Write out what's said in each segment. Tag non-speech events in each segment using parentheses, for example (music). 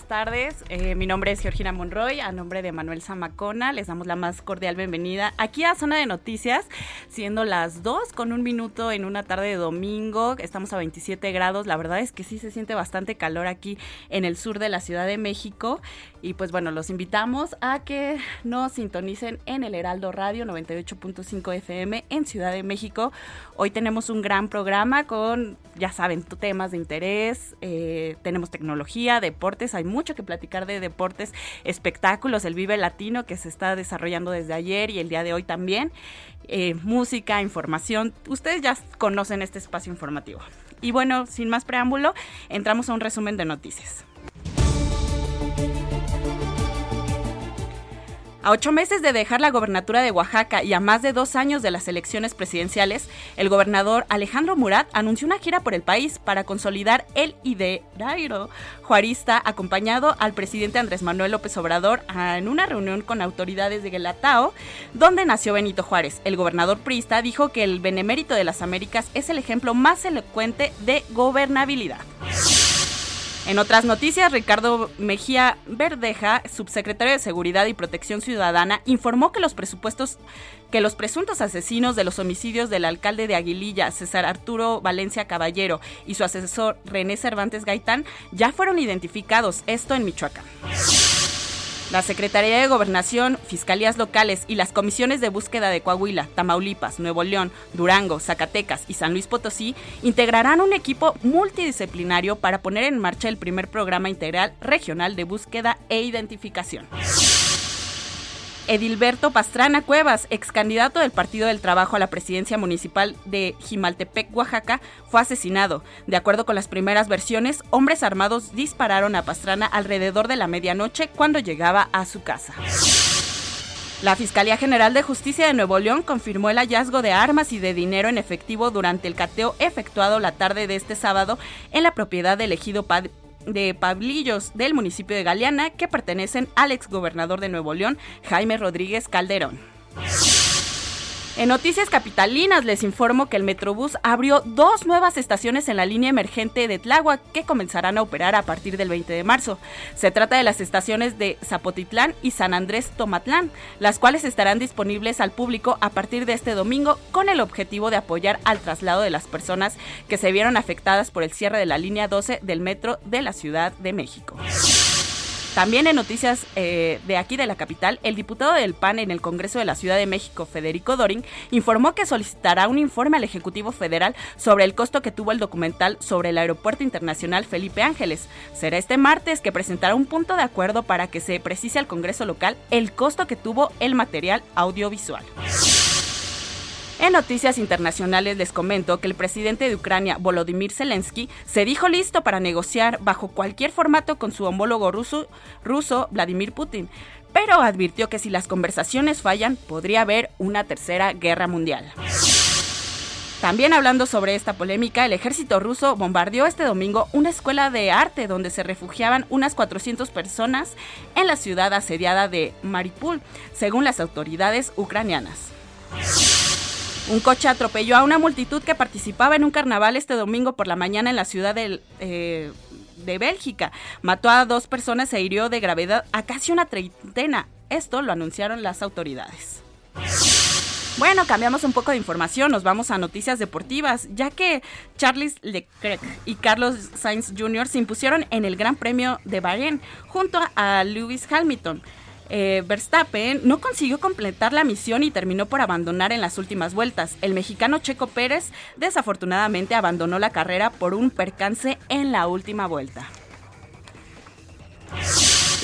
Buenas tardes. Eh, mi nombre es Georgina Monroy, a nombre de Manuel Zamacona. Les damos la más cordial bienvenida aquí a Zona de Noticias, siendo las 2 con un minuto en una tarde de domingo. Estamos a 27 grados. La verdad es que sí se siente bastante calor aquí en el sur de la Ciudad de México. Y pues bueno, los invitamos a que nos sintonicen en el Heraldo Radio 98.5 FM en Ciudad de México. Hoy tenemos un gran programa con, ya saben, temas de interés. Eh, tenemos tecnología, deportes. Hay mucho que platicar de deportes, espectáculos, el Vive Latino que se está desarrollando desde ayer y el día de hoy también. Eh, música, información. Ustedes ya conocen este espacio informativo. Y bueno, sin más preámbulo, entramos a un resumen de noticias. A ocho meses de dejar la gobernatura de Oaxaca y a más de dos años de las elecciones presidenciales, el gobernador Alejandro Murat anunció una gira por el país para consolidar el ideario juarista, acompañado al presidente Andrés Manuel López Obrador en una reunión con autoridades de Guelatao, donde nació Benito Juárez. El gobernador priista dijo que el benemérito de las Américas es el ejemplo más elocuente de gobernabilidad. En otras noticias, Ricardo Mejía Verdeja, subsecretario de Seguridad y Protección Ciudadana, informó que los presupuestos que los presuntos asesinos de los homicidios del alcalde de Aguililla, César Arturo Valencia Caballero, y su asesor René Cervantes Gaitán ya fueron identificados, esto en Michoacán. La Secretaría de Gobernación, Fiscalías Locales y las comisiones de búsqueda de Coahuila, Tamaulipas, Nuevo León, Durango, Zacatecas y San Luis Potosí integrarán un equipo multidisciplinario para poner en marcha el primer programa integral regional de búsqueda e identificación. Edilberto Pastrana Cuevas, ex candidato del Partido del Trabajo a la presidencia municipal de Jimaltepec, Oaxaca, fue asesinado. De acuerdo con las primeras versiones, hombres armados dispararon a Pastrana alrededor de la medianoche cuando llegaba a su casa. La Fiscalía General de Justicia de Nuevo León confirmó el hallazgo de armas y de dinero en efectivo durante el cateo efectuado la tarde de este sábado en la propiedad del ejido de Pablillos del municipio de Galeana que pertenecen al exgobernador de Nuevo León, Jaime Rodríguez Calderón. En Noticias Capitalinas les informo que el Metrobús abrió dos nuevas estaciones en la línea emergente de Tláhuac que comenzarán a operar a partir del 20 de marzo. Se trata de las estaciones de Zapotitlán y San Andrés Tomatlán, las cuales estarán disponibles al público a partir de este domingo con el objetivo de apoyar al traslado de las personas que se vieron afectadas por el cierre de la línea 12 del metro de la Ciudad de México. También en noticias eh, de aquí de la capital, el diputado del PAN en el Congreso de la Ciudad de México, Federico Dorin, informó que solicitará un informe al Ejecutivo Federal sobre el costo que tuvo el documental sobre el Aeropuerto Internacional Felipe Ángeles. Será este martes que presentará un punto de acuerdo para que se precise al Congreso local el costo que tuvo el material audiovisual. En noticias internacionales les comento que el presidente de Ucrania, Volodymyr Zelensky, se dijo listo para negociar bajo cualquier formato con su homólogo ruso, ruso Vladimir Putin, pero advirtió que si las conversaciones fallan podría haber una tercera guerra mundial. También hablando sobre esta polémica, el ejército ruso bombardeó este domingo una escuela de arte donde se refugiaban unas 400 personas en la ciudad asediada de Mariupol, según las autoridades ucranianas. Un coche atropelló a una multitud que participaba en un carnaval este domingo por la mañana en la ciudad de, eh, de Bélgica. Mató a dos personas e hirió de gravedad a casi una treintena. Esto lo anunciaron las autoridades. Bueno, cambiamos un poco de información, nos vamos a noticias deportivas, ya que Charles Leclerc y Carlos Sainz Jr. se impusieron en el Gran Premio de Bahrein junto a Lewis Hamilton. Eh, Verstappen no consiguió completar la misión y terminó por abandonar en las últimas vueltas. El mexicano Checo Pérez desafortunadamente abandonó la carrera por un percance en la última vuelta.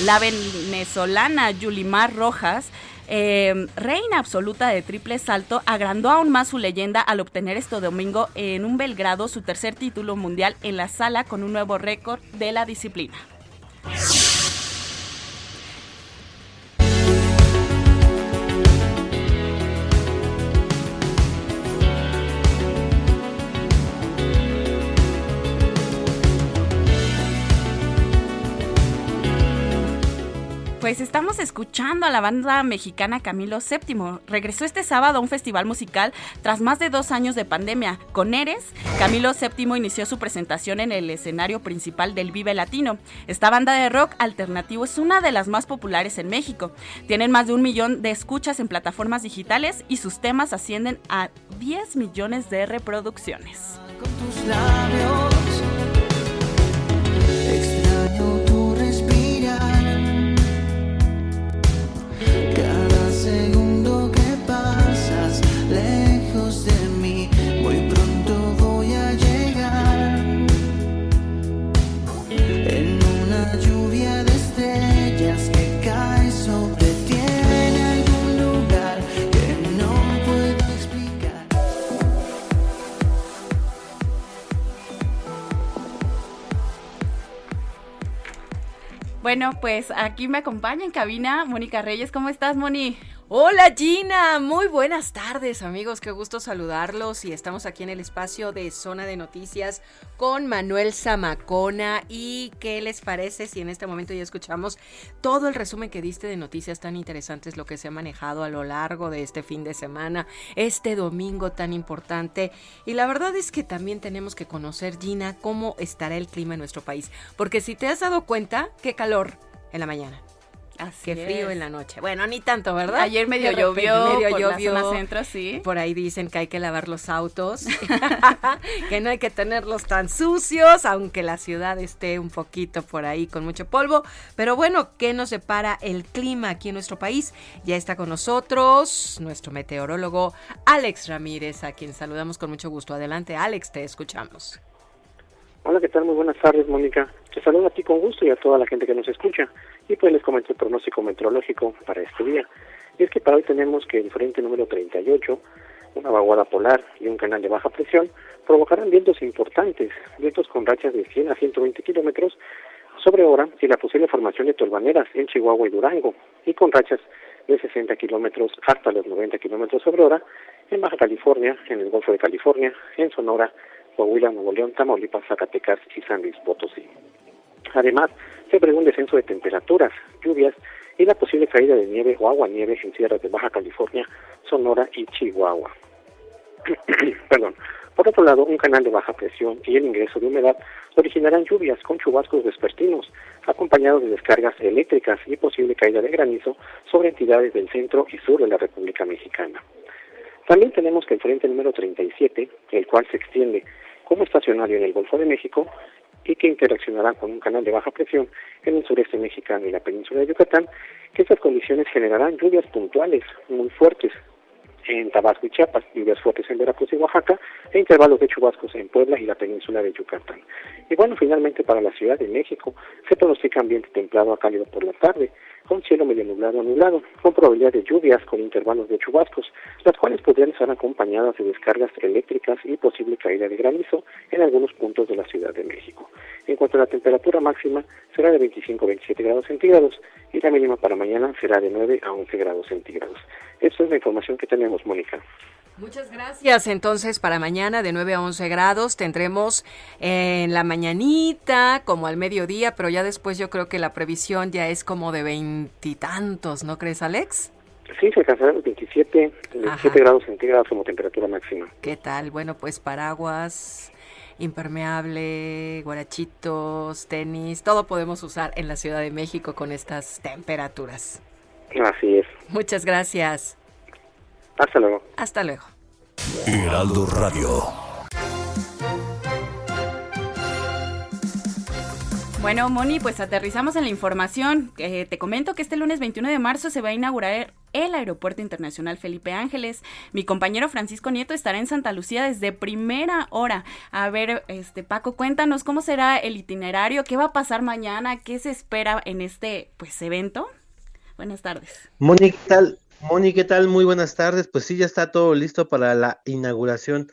La venezolana Yulimar Rojas eh, reina absoluta de triple salto, agrandó aún más su leyenda al obtener este domingo en un Belgrado su tercer título mundial en la sala con un nuevo récord de la disciplina. Pues estamos escuchando a la banda mexicana Camilo VII. Regresó este sábado a un festival musical tras más de dos años de pandemia. Con Eres, Camilo VII inició su presentación en el escenario principal del Vive Latino. Esta banda de rock alternativo es una de las más populares en México. Tienen más de un millón de escuchas en plataformas digitales y sus temas ascienden a 10 millones de reproducciones. Con tus labios, Bueno, pues aquí me acompaña en cabina Mónica Reyes. ¿Cómo estás, Moni? Hola Gina, muy buenas tardes amigos, qué gusto saludarlos. Y estamos aquí en el espacio de Zona de Noticias con Manuel Zamacona. Y qué les parece si en este momento ya escuchamos todo el resumen que diste de noticias tan interesantes, lo que se ha manejado a lo largo de este fin de semana, este domingo tan importante y la verdad es que también tenemos que conocer Gina cómo estará el clima en nuestro país, porque si te has dado cuenta, qué calor en la mañana. Qué frío en la noche. Bueno, ni tanto, ¿verdad? Ayer medio llovió, medio por llovió. La zona centro, sí. Por ahí dicen que hay que lavar los autos, (laughs) que no hay que tenerlos tan sucios, aunque la ciudad esté un poquito por ahí con mucho polvo. Pero bueno, ¿qué nos separa el clima aquí en nuestro país? Ya está con nosotros nuestro meteorólogo Alex Ramírez, a quien saludamos con mucho gusto. Adelante, Alex, te escuchamos. Hola, ¿qué tal? Muy buenas tardes, Mónica. Te saludo a ti con gusto y a toda la gente que nos escucha. Y pues les comento el pronóstico meteorológico para este día. Y es que para hoy tenemos que el frente número 38, una vaguada polar y un canal de baja presión provocarán vientos importantes, vientos con rachas de 100 a 120 kilómetros sobre hora y la posible formación de torbaneras en Chihuahua y Durango, y con rachas de 60 kilómetros hasta los 90 kilómetros sobre hora en Baja California, en el Golfo de California, en Sonora, Coahuila, Nuevo León, Tamaulipas, Zacatecas y San Luis Potosí. Además, se prevé un descenso de temperaturas, lluvias y la posible caída de nieve o agua nieve en sierras de Baja California, Sonora y Chihuahua. (clears throat) Perdón. Por otro lado, un canal de baja presión y el ingreso de humedad originarán lluvias con chubascos vespertinos, acompañados de descargas eléctricas y posible caída de granizo sobre entidades del centro y sur de la República Mexicana. También tenemos que el frente número 37, el cual se extiende como estacionario en el Golfo de México y que interaccionará con un canal de baja presión en el sureste mexicano y la península de Yucatán, que estas condiciones generarán lluvias puntuales muy fuertes en Tabasco y Chiapas, lluvias fuertes en Veracruz y Oaxaca, e intervalos de chubascos en Puebla y la península de Yucatán. Y bueno, finalmente para la Ciudad de México se pronostica ambiente templado a cálido por la tarde, con cielo medio nublado a nublado, con probabilidad de lluvias con intervalos de chubascos, las cuales podrían estar acompañadas de descargas eléctricas y posible caída de granizo en algunos puntos de la Ciudad de México. En cuanto a la temperatura máxima, será de 25 a 27 grados centígrados y la mínima para mañana será de 9 a 11 grados centígrados. Esta es la información que tenemos, Mónica. Muchas gracias. Entonces, para mañana de 9 a 11 grados tendremos en la mañanita, como al mediodía, pero ya después yo creo que la previsión ya es como de veintitantos, ¿no crees, Alex? Sí, se alcanzarán los 27, 27 grados centígrados como temperatura máxima. ¿Qué tal? Bueno, pues paraguas, impermeable, guarachitos, tenis, todo podemos usar en la Ciudad de México con estas temperaturas. Así es. Muchas gracias. Hasta luego. Hasta luego. Heraldo Radio. Bueno, Moni, pues aterrizamos en la información. Eh, te comento que este lunes 21 de marzo se va a inaugurar el Aeropuerto Internacional Felipe Ángeles. Mi compañero Francisco Nieto estará en Santa Lucía desde primera hora. A ver, este Paco, cuéntanos cómo será el itinerario, qué va a pasar mañana, qué se espera en este pues evento. Buenas tardes. Moni, ¿qué tal? Moni, ¿qué tal? Muy buenas tardes. Pues sí, ya está todo listo para la inauguración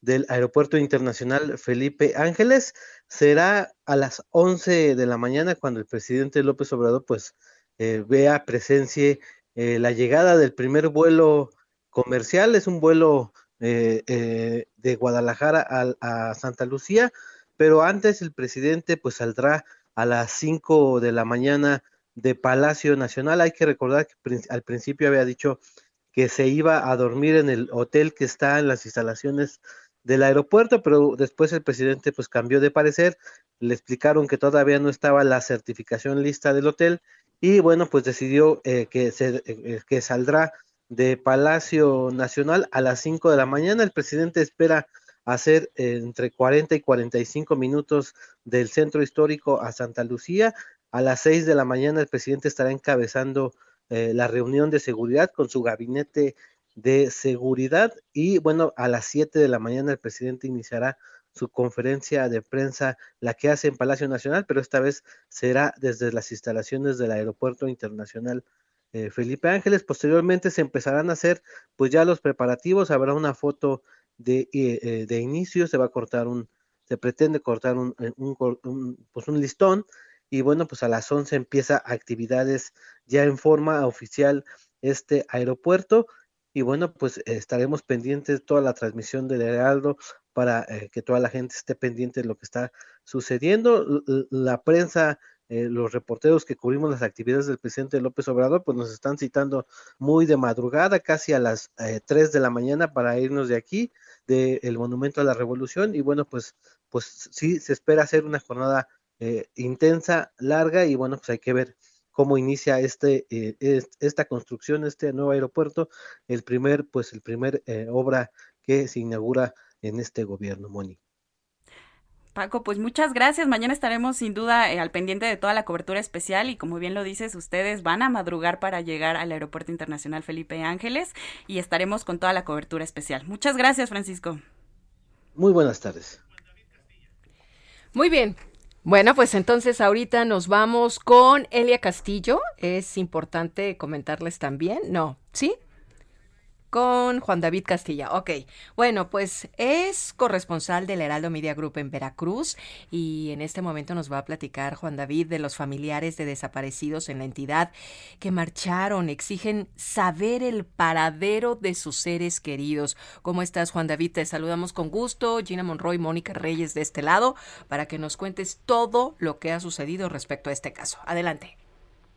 del Aeropuerto Internacional Felipe Ángeles. Será a las 11 de la mañana cuando el presidente López Obrador pues eh, vea, presencia eh, la llegada del primer vuelo comercial. Es un vuelo eh, de Guadalajara a, a, Santa Lucía, pero antes el presidente pues saldrá a las 5 de la mañana de Palacio Nacional. Hay que recordar que al principio había dicho que se iba a dormir en el hotel que está en las instalaciones del aeropuerto, pero después el presidente pues cambió de parecer, le explicaron que todavía no estaba la certificación lista del hotel y bueno, pues decidió eh, que, se, eh, que saldrá de Palacio Nacional a las 5 de la mañana. El presidente espera hacer eh, entre 40 y 45 minutos del centro histórico a Santa Lucía a las seis de la mañana el presidente estará encabezando eh, la reunión de seguridad con su gabinete de seguridad y bueno, a las siete de la mañana el presidente iniciará su conferencia de prensa, la que hace en Palacio Nacional, pero esta vez será desde las instalaciones del Aeropuerto Internacional eh, Felipe Ángeles. Posteriormente se empezarán a hacer pues ya los preparativos, habrá una foto de, eh, de inicio, se va a cortar un, se pretende cortar un, un, pues un listón y bueno, pues a las 11 empieza actividades ya en forma oficial este aeropuerto y bueno, pues estaremos pendientes de toda la transmisión del Heraldo para eh, que toda la gente esté pendiente de lo que está sucediendo. La prensa, eh, los reporteros que cubrimos las actividades del presidente López Obrador, pues nos están citando muy de madrugada, casi a las eh, 3 de la mañana para irnos de aquí, del Monumento a la Revolución. Y bueno, pues, pues sí, se espera hacer una jornada eh, intensa, larga y bueno, pues hay que ver cómo inicia este, eh, esta construcción, este nuevo aeropuerto, el primer, pues el primer eh, obra que se inaugura en este gobierno, Moni. Paco, pues muchas gracias. Mañana estaremos sin duda al pendiente de toda la cobertura especial y como bien lo dices, ustedes van a madrugar para llegar al Aeropuerto Internacional Felipe Ángeles y estaremos con toda la cobertura especial. Muchas gracias, Francisco. Muy buenas tardes. Muy bien, bueno, pues entonces ahorita nos vamos con Elia Castillo. Es importante comentarles también, no, ¿sí? Con Juan David Castilla. Ok, bueno, pues es corresponsal del Heraldo Media Group en Veracruz y en este momento nos va a platicar Juan David de los familiares de desaparecidos en la entidad que marcharon, exigen saber el paradero de sus seres queridos. ¿Cómo estás, Juan David? Te saludamos con gusto. Gina Monroy, Mónica Reyes de este lado, para que nos cuentes todo lo que ha sucedido respecto a este caso. Adelante.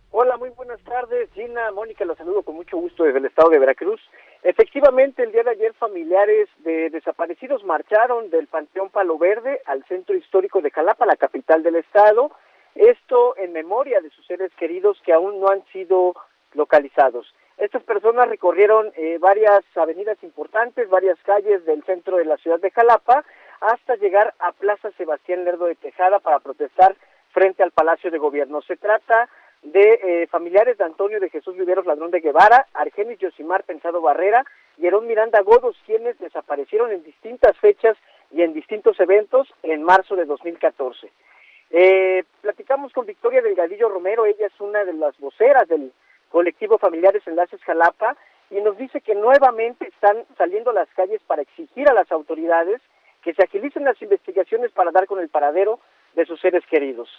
Hola, muy buenas tardes. Gina, Mónica, los saludo con mucho gusto desde el estado de Veracruz. Efectivamente, el día de ayer familiares de desaparecidos marcharon del Panteón Palo Verde al centro histórico de Jalapa, la capital del estado, esto en memoria de sus seres queridos que aún no han sido localizados. Estas personas recorrieron eh, varias avenidas importantes, varias calles del centro de la ciudad de Jalapa, hasta llegar a Plaza Sebastián Lerdo de Tejada para protestar frente al Palacio de Gobierno. Se trata de eh, familiares de Antonio de Jesús Viveros Ladrón de Guevara, Argenis Yosimar Pensado Barrera y Herón Miranda Godos, quienes desaparecieron en distintas fechas y en distintos eventos en marzo de 2014. Eh, platicamos con Victoria Delgadillo Romero, ella es una de las voceras del colectivo Familiares Enlaces Jalapa y nos dice que nuevamente están saliendo a las calles para exigir a las autoridades que se agilicen las investigaciones para dar con el paradero de sus seres queridos.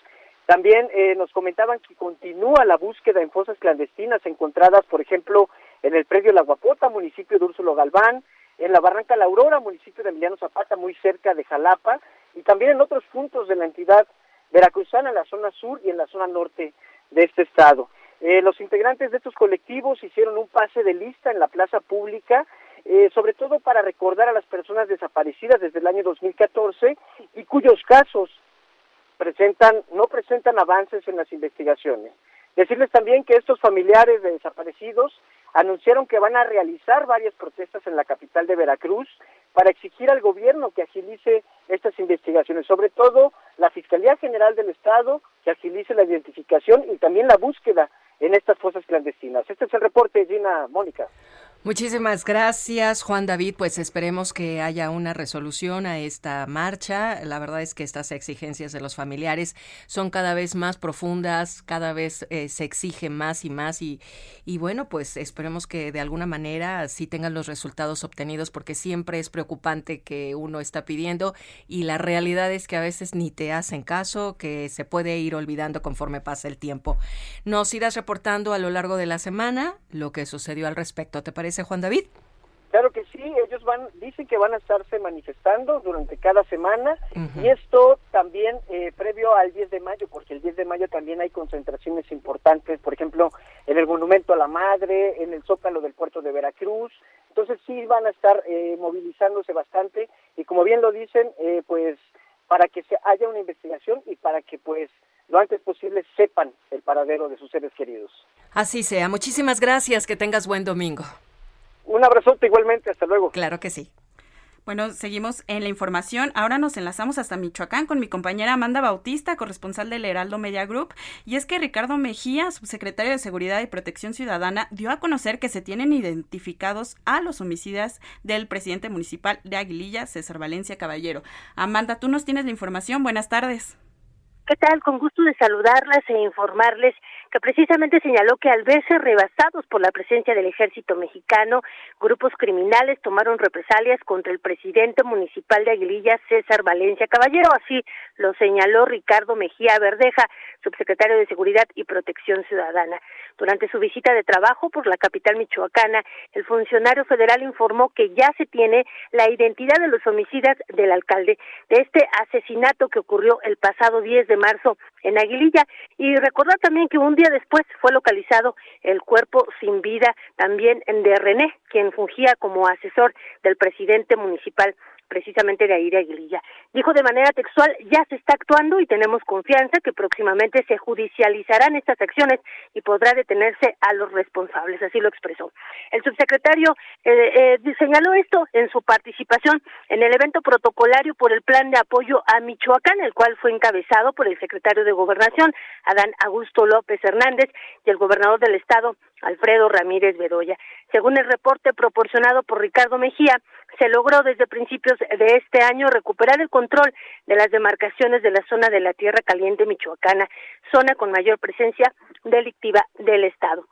También eh, nos comentaban que continúa la búsqueda en fosas clandestinas encontradas, por ejemplo, en el predio La Guapota, municipio de Úrsulo Galván, en la Barranca La Aurora, municipio de Emiliano Zapata, muy cerca de Jalapa, y también en otros puntos de la entidad veracruzana, en la zona sur y en la zona norte de este estado. Eh, los integrantes de estos colectivos hicieron un pase de lista en la plaza pública, eh, sobre todo para recordar a las personas desaparecidas desde el año 2014 y cuyos casos presentan no presentan avances en las investigaciones. Decirles también que estos familiares de desaparecidos anunciaron que van a realizar varias protestas en la capital de Veracruz para exigir al gobierno que agilice estas investigaciones, sobre todo la Fiscalía General del Estado que agilice la identificación y también la búsqueda en estas fosas clandestinas. Este es el reporte, Gina Mónica. Muchísimas gracias, Juan David. Pues esperemos que haya una resolución a esta marcha. La verdad es que estas exigencias de los familiares son cada vez más profundas, cada vez eh, se exige más y más y, y bueno, pues esperemos que de alguna manera sí tengan los resultados obtenidos porque siempre es preocupante que uno está pidiendo y la realidad es que a veces ni te hacen caso, que se puede ir olvidando conforme pasa el tiempo. Nos irás reportando a lo largo de la semana lo que sucedió al respecto. ¿Te parece? Parece, Juan David? Claro que sí, ellos van, dicen que van a estarse manifestando durante cada semana y esto también eh, previo al 10 de mayo, porque el 10 de mayo también hay concentraciones importantes, por ejemplo, en el Monumento a la Madre, en el Zócalo del puerto de Veracruz, entonces sí van a estar eh, movilizándose bastante y como bien lo dicen, eh, pues para que se haya una investigación y para que pues lo antes posible sepan el paradero de sus seres queridos. Así sea, muchísimas gracias, que tengas buen domingo. Un abrazote igualmente, hasta luego. Claro que sí. Bueno, seguimos en la información. Ahora nos enlazamos hasta Michoacán con mi compañera Amanda Bautista, corresponsal del Heraldo Media Group. Y es que Ricardo Mejía, subsecretario de Seguridad y Protección Ciudadana, dio a conocer que se tienen identificados a los homicidas del presidente municipal de Aguililla, César Valencia Caballero. Amanda, tú nos tienes la información. Buenas tardes. ¿Qué tal? Con gusto de saludarlas e informarles que precisamente señaló que al verse rebasados por la presencia del ejército mexicano, grupos criminales tomaron represalias contra el presidente municipal de Aguililla, César Valencia Caballero. Así lo señaló Ricardo Mejía Verdeja, subsecretario de Seguridad y Protección Ciudadana. Durante su visita de trabajo por la capital michoacana, el funcionario federal informó que ya se tiene la identidad de los homicidas del alcalde de este asesinato que ocurrió el pasado 10 de marzo en Aguililla. Y recordar también que un día después fue localizado el cuerpo sin vida también de René, quien fungía como asesor del presidente municipal precisamente de Aire Aguililla. Dijo de manera textual, ya se está actuando y tenemos confianza que próximamente se judicializarán estas acciones y podrá detenerse a los responsables, así lo expresó. El subsecretario eh, eh, señaló esto en su participación en el evento protocolario por el plan de apoyo a Michoacán, el cual fue encabezado por el secretario de Gobernación, Adán Augusto López Hernández, y el gobernador del estado, Alfredo Ramírez Bedoya. Según el reporte proporcionado por Ricardo Mejía, se logró desde principios de este año recuperar el control de las demarcaciones de la zona de la Tierra Caliente Michoacana, zona con mayor presencia delictiva del Estado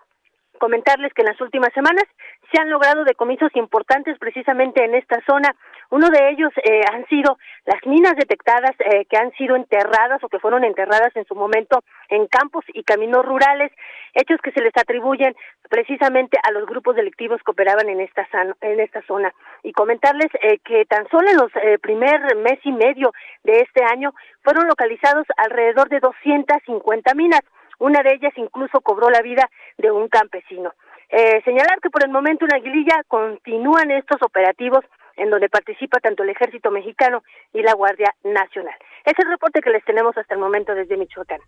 comentarles que en las últimas semanas se han logrado decomisos importantes precisamente en esta zona. Uno de ellos eh, han sido las minas detectadas eh, que han sido enterradas o que fueron enterradas en su momento en campos y caminos rurales, hechos que se les atribuyen precisamente a los grupos delictivos que operaban en esta, en esta zona. Y comentarles eh, que tan solo en los primer mes y medio de este año fueron localizados alrededor de 250 minas. Una de ellas incluso cobró la vida de un campesino. Eh, señalar que por el momento en Aguililla continúan estos operativos en donde participa tanto el ejército mexicano y la Guardia Nacional. Es el reporte que les tenemos hasta el momento desde Michoacán.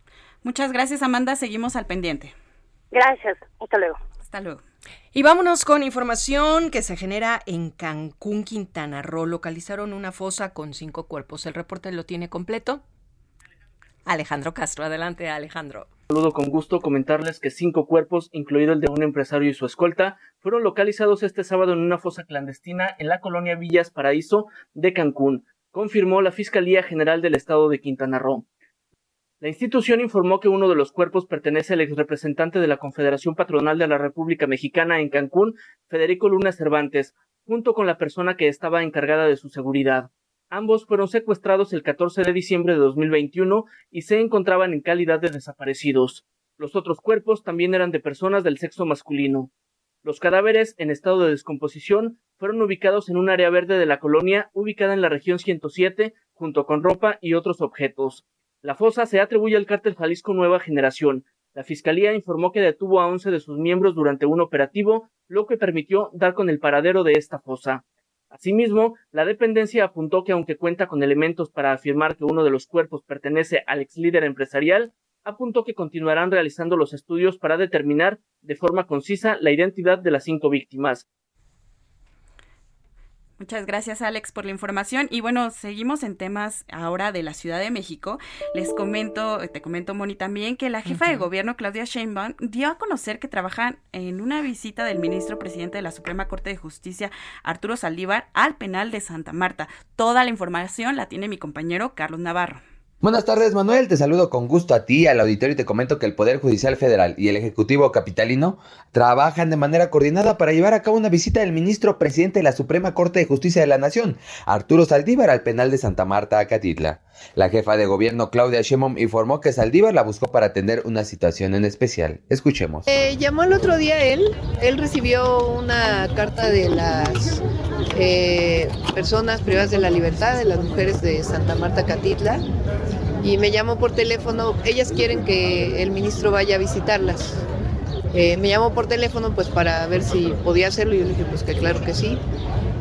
Muchas gracias, Amanda. Seguimos al pendiente. Gracias. Hasta luego. Hasta luego. Y vámonos con información que se genera en Cancún, Quintana Roo. Localizaron una fosa con cinco cuerpos. El reporte lo tiene completo. Alejandro Castro. Adelante, Alejandro. Saludo con gusto comentarles que cinco cuerpos, incluido el de un empresario y su escolta, fueron localizados este sábado en una fosa clandestina en la colonia Villas Paraíso de Cancún, confirmó la Fiscalía General del Estado de Quintana Roo. La institución informó que uno de los cuerpos pertenece al exrepresentante de la Confederación Patronal de la República Mexicana en Cancún, Federico Luna Cervantes, junto con la persona que estaba encargada de su seguridad. Ambos fueron secuestrados el 14 de diciembre de 2021 y se encontraban en calidad de desaparecidos. Los otros cuerpos también eran de personas del sexo masculino. Los cadáveres en estado de descomposición fueron ubicados en un área verde de la colonia ubicada en la región 107 junto con ropa y otros objetos. La fosa se atribuye al cártel Jalisco Nueva Generación. La fiscalía informó que detuvo a 11 de sus miembros durante un operativo, lo que permitió dar con el paradero de esta fosa. Asimismo, la dependencia apuntó que aunque cuenta con elementos para afirmar que uno de los cuerpos pertenece al ex líder empresarial, apuntó que continuarán realizando los estudios para determinar de forma concisa la identidad de las cinco víctimas. Muchas gracias Alex por la información y bueno, seguimos en temas ahora de la Ciudad de México. Les comento, te comento Moni también que la jefa de gobierno Claudia Sheinbaum dio a conocer que trabajan en una visita del ministro presidente de la Suprema Corte de Justicia Arturo Saldívar al penal de Santa Marta. Toda la información la tiene mi compañero Carlos Navarro. Buenas tardes, Manuel. Te saludo con gusto a ti, al auditorio y te comento que el Poder Judicial Federal y el Ejecutivo Capitalino trabajan de manera coordinada para llevar a cabo una visita del ministro presidente de la Suprema Corte de Justicia de la Nación, Arturo Saldívar, al penal de Santa Marta, Acatitla. La jefa de gobierno, Claudia Sheinbaum, informó que Saldívar la buscó para atender una situación en especial. Escuchemos. Eh, llamó el otro día él. Él recibió una carta de las eh, personas privadas de la libertad, de las mujeres de Santa Marta, Catitla y me llamó por teléfono. Ellas quieren que el ministro vaya a visitarlas. Eh, me llamó por teléfono pues para ver si podía hacerlo y yo le dije pues que claro que sí.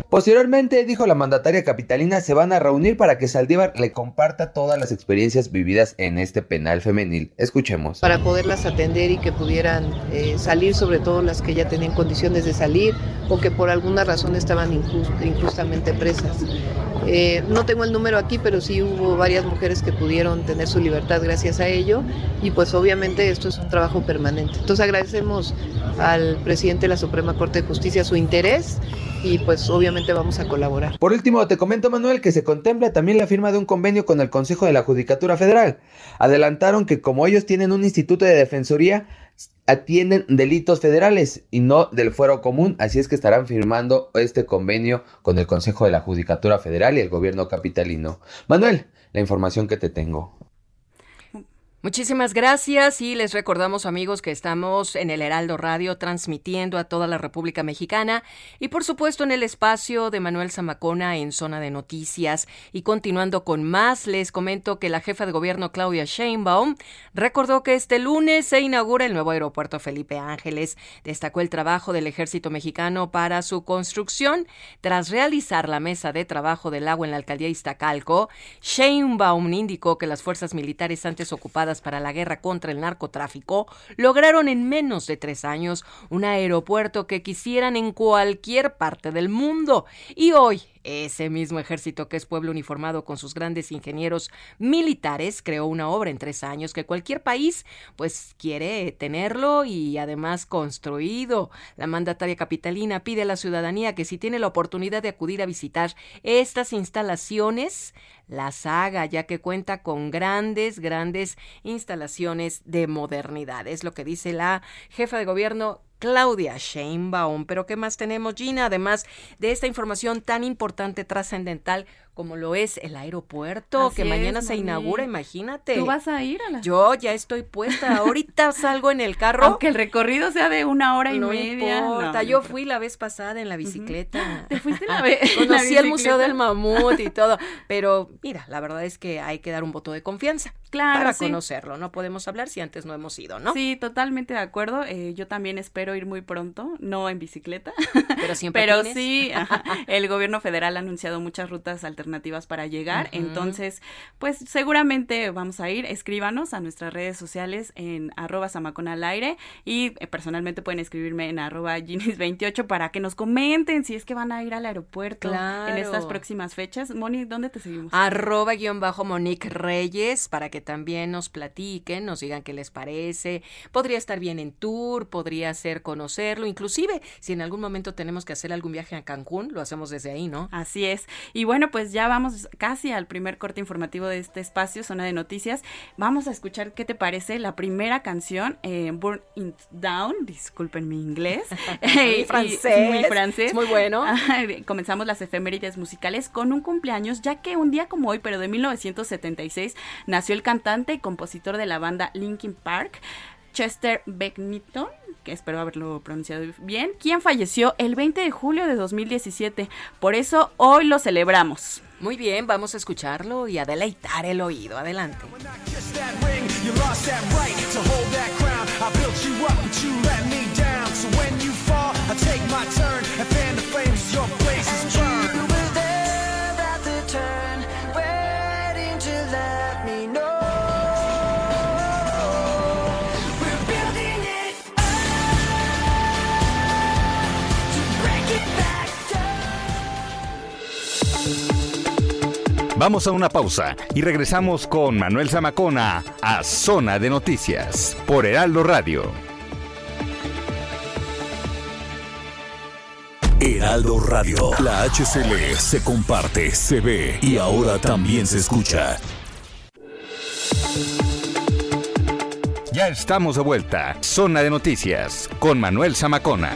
Posteriormente, dijo la mandataria capitalina, se van a reunir para que Saldívar le comparta todas las experiencias vividas en este penal femenil. Escuchemos. Para poderlas atender y que pudieran eh, salir, sobre todo las que ya tenían condiciones de salir o que por alguna razón estaban injustamente presas. Eh, no tengo el número aquí, pero sí hubo varias mujeres que pudieron tener su libertad gracias a ello y pues obviamente esto es un trabajo permanente. Entonces agradecemos al presidente de la Suprema Corte de Justicia su interés y pues obviamente vamos a colaborar. Por último, te comento Manuel que se contempla también la firma de un convenio con el Consejo de la Judicatura Federal. Adelantaron que como ellos tienen un instituto de defensoría, atienden delitos federales y no del fuero común, así es que estarán firmando este convenio con el Consejo de la Judicatura Federal y el gobierno capitalino. Manuel, la información que te tengo. Muchísimas gracias y les recordamos amigos que estamos en el Heraldo Radio transmitiendo a toda la República Mexicana y por supuesto en el espacio de Manuel Zamacona en zona de noticias. Y continuando con más les comento que la jefa de gobierno Claudia Sheinbaum recordó que este lunes se inaugura el nuevo aeropuerto Felipe Ángeles, destacó el trabajo del ejército mexicano para su construcción. Tras realizar la mesa de trabajo del agua en la alcaldía Iztacalco, Sheinbaum indicó que las fuerzas militares antes ocupadas para la guerra contra el narcotráfico, lograron en menos de tres años un aeropuerto que quisieran en cualquier parte del mundo. Y hoy ese mismo ejército que es pueblo uniformado con sus grandes ingenieros militares creó una obra en tres años que cualquier país pues quiere tenerlo y además construido. La mandataria capitalina pide a la ciudadanía que si tiene la oportunidad de acudir a visitar estas instalaciones, las haga, ya que cuenta con grandes, grandes instalaciones de modernidad. Es lo que dice la jefa de gobierno Claudia Sheinbaum. Pero ¿qué más tenemos, Gina? Además de esta información tan importante, trascendental como lo es el aeropuerto, que mañana se inaugura, imagínate. ¿Tú vas a ir a la... Yo ya estoy puesta, ahorita (laughs) salgo en el carro. Aunque el recorrido sea de una hora y media. Importa. yo fui la vez pasada en la bicicleta. (laughs) ¿Te fuiste la vez? (laughs) Conocí el Museo del Mamut y todo, pero mira, la verdad es que hay que dar un voto de confianza claro, para conocerlo. No podemos hablar si antes no hemos ido, ¿no? Sí, totalmente de acuerdo. Eh, yo también espero ir muy pronto, no en bicicleta. Pero siempre Pero sí, el gobierno federal ha anunciado muchas rutas alternativas alternativas para llegar. Entonces, pues seguramente vamos a ir. Escríbanos a nuestras redes sociales en arroba al aire y eh, personalmente pueden escribirme en arroba ginis28 para que nos comenten si es que van a ir al aeropuerto en estas próximas fechas. Moni, ¿dónde te seguimos? Arroba guion bajo Monique Reyes para que también nos platiquen, nos digan qué les parece. Podría estar bien en tour, podría ser conocerlo, inclusive si en algún momento tenemos que hacer algún viaje a Cancún, lo hacemos desde ahí, ¿no? Así es. Y bueno, pues ya vamos casi al primer corte informativo de este espacio, Zona de Noticias. Vamos a escuchar qué te parece la primera canción, eh, Burn It Down, disculpen mi inglés. (laughs) (laughs) muy francés. muy francés. Muy bueno. Comenzamos las efemérides musicales con un cumpleaños, ya que un día como hoy, pero de 1976, nació el cantante y compositor de la banda Linkin Park. Chester Bennington, que espero haberlo pronunciado bien, quien falleció el 20 de julio de 2017. Por eso hoy lo celebramos. Muy bien, vamos a escucharlo y a deleitar el oído. Adelante. Vamos a una pausa y regresamos con Manuel Zamacona a Zona de Noticias por Heraldo Radio. Heraldo Radio, la HCL se comparte, se ve y ahora también se escucha. Ya estamos de vuelta. Zona de Noticias con Manuel Zamacona.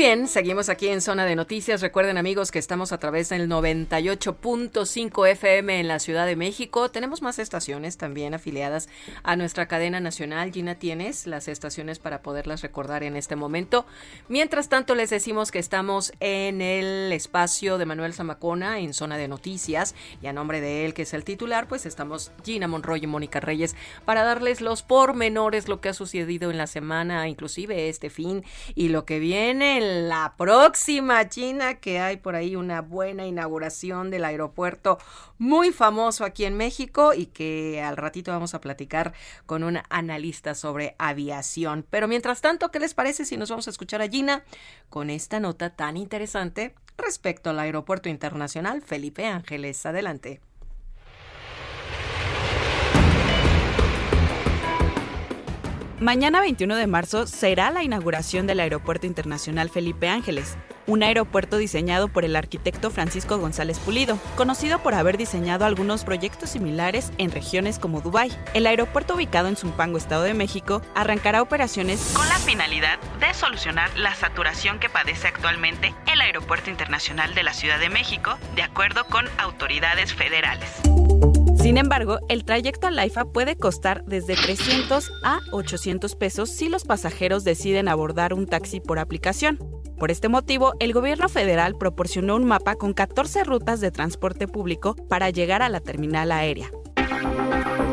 Bien, seguimos aquí en Zona de Noticias. Recuerden amigos que estamos a través del 98.5 FM en la Ciudad de México. Tenemos más estaciones también afiliadas a nuestra cadena nacional. Gina, ¿tienes las estaciones para poderlas recordar en este momento? Mientras tanto, les decimos que estamos en el espacio de Manuel Zamacona en Zona de Noticias y a nombre de él, que es el titular, pues estamos Gina Monroy y Mónica Reyes para darles los pormenores, lo que ha sucedido en la semana, inclusive este fin y lo que viene la próxima China, que hay por ahí una buena inauguración del aeropuerto muy famoso aquí en México y que al ratito vamos a platicar con un analista sobre aviación. Pero mientras tanto, ¿qué les parece si nos vamos a escuchar a Gina con esta nota tan interesante respecto al aeropuerto internacional Felipe Ángeles? Adelante. Mañana 21 de marzo será la inauguración del Aeropuerto Internacional Felipe Ángeles, un aeropuerto diseñado por el arquitecto Francisco González Pulido, conocido por haber diseñado algunos proyectos similares en regiones como Dubái. El aeropuerto ubicado en Zumpango, Estado de México, arrancará operaciones con la finalidad de solucionar la saturación que padece actualmente el Aeropuerto Internacional de la Ciudad de México, de acuerdo con autoridades federales. Sin embargo, el trayecto a Laifa puede costar desde 300 a 800 pesos si los pasajeros deciden abordar un taxi por aplicación. Por este motivo, el gobierno federal proporcionó un mapa con 14 rutas de transporte público para llegar a la terminal aérea.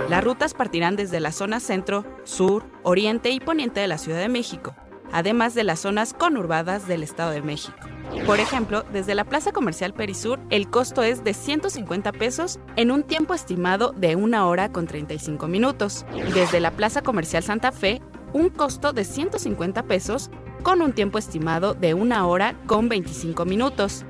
Las rutas partirán desde la zona centro, sur, oriente y poniente de la Ciudad de México, además de las zonas conurbadas del Estado de México. Por ejemplo, desde la Plaza Comercial Perisur, el costo es de 150 pesos en un tiempo estimado de una hora con 35 minutos. Desde la Plaza Comercial Santa Fe, un costo de 150 pesos con un tiempo estimado de una hora con 25 minutos.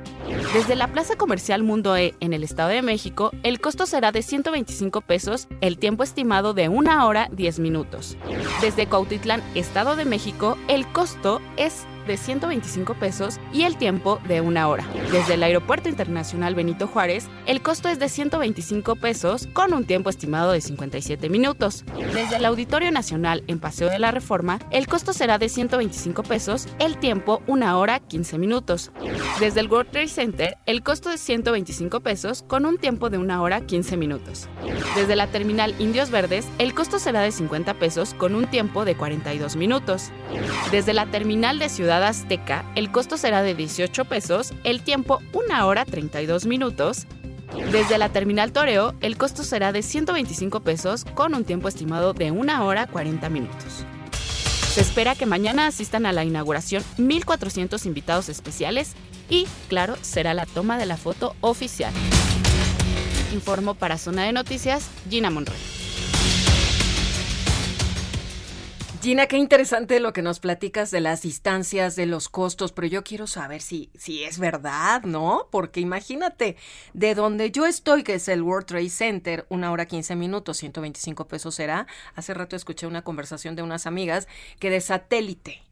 Desde la Plaza Comercial Mundo E en el Estado de México, el costo será de 125 pesos, el tiempo estimado de una hora 10 minutos. Desde Cuautitlán, Estado de México, el costo es de 125 pesos y el tiempo de una hora. Desde el Aeropuerto Internacional Benito Juárez, el costo es de 125 pesos con un tiempo estimado de 57 minutos. Desde el Auditorio Nacional en Paseo de la Reforma, el costo será de 125 pesos, el tiempo una hora 15 minutos. Desde el World Trade Center, el costo es 125 pesos con un tiempo de una hora 15 minutos. Desde la terminal Indios Verdes, el costo será de 50 pesos con un tiempo de 42 minutos. Desde la terminal de Ciudad Azteca, el costo será de 18 pesos, el tiempo 1 hora 32 minutos. Desde la terminal Toreo, el costo será de 125 pesos con un tiempo estimado de 1 hora 40 minutos. Se espera que mañana asistan a la inauguración 1.400 invitados especiales y, claro, será la toma de la foto oficial. Informo para Zona de Noticias, Gina Monroy. Gina, qué interesante lo que nos platicas de las distancias, de los costos, pero yo quiero saber si, si es verdad, ¿no? Porque imagínate, de donde yo estoy, que es el World Trade Center, una hora 15 minutos, 125 pesos será. Hace rato escuché una conversación de unas amigas que de satélite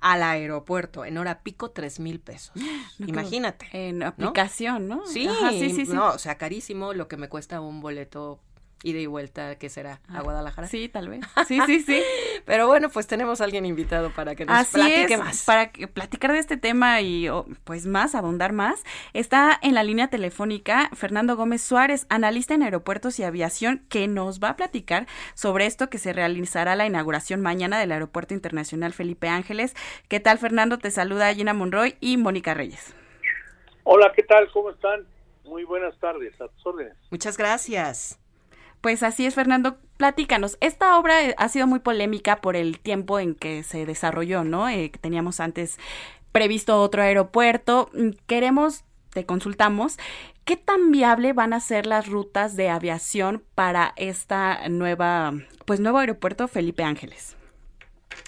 al aeropuerto en hora pico tres mil pesos. (gasps) Imagínate. En aplicación, ¿no? Sí, sí, sí, sí. No, o sea, carísimo lo que me cuesta un boleto ida y vuelta, que será? ¿A ah, Guadalajara? Sí, tal vez. (laughs) Sí, sí, sí. (laughs) Pero bueno, pues tenemos a alguien invitado para que nos platique más. Para platicar de este tema y pues más, abundar más, está en la línea telefónica Fernando Gómez Suárez, analista en aeropuertos y aviación, que nos va a platicar sobre esto que se realizará la inauguración mañana del Aeropuerto Internacional Felipe Ángeles. ¿Qué tal, Fernando? Te saluda Gina Monroy y Mónica Reyes. Hola, ¿qué tal? ¿Cómo están? Muy buenas tardes, a tus órdenes. Muchas gracias. Pues así es, Fernando. Platícanos. Esta obra eh, ha sido muy polémica por el tiempo en que se desarrolló, ¿no? Eh, teníamos antes previsto otro aeropuerto. Mm, queremos, te consultamos, ¿qué tan viable van a ser las rutas de aviación para esta nueva, pues nuevo aeropuerto Felipe Ángeles?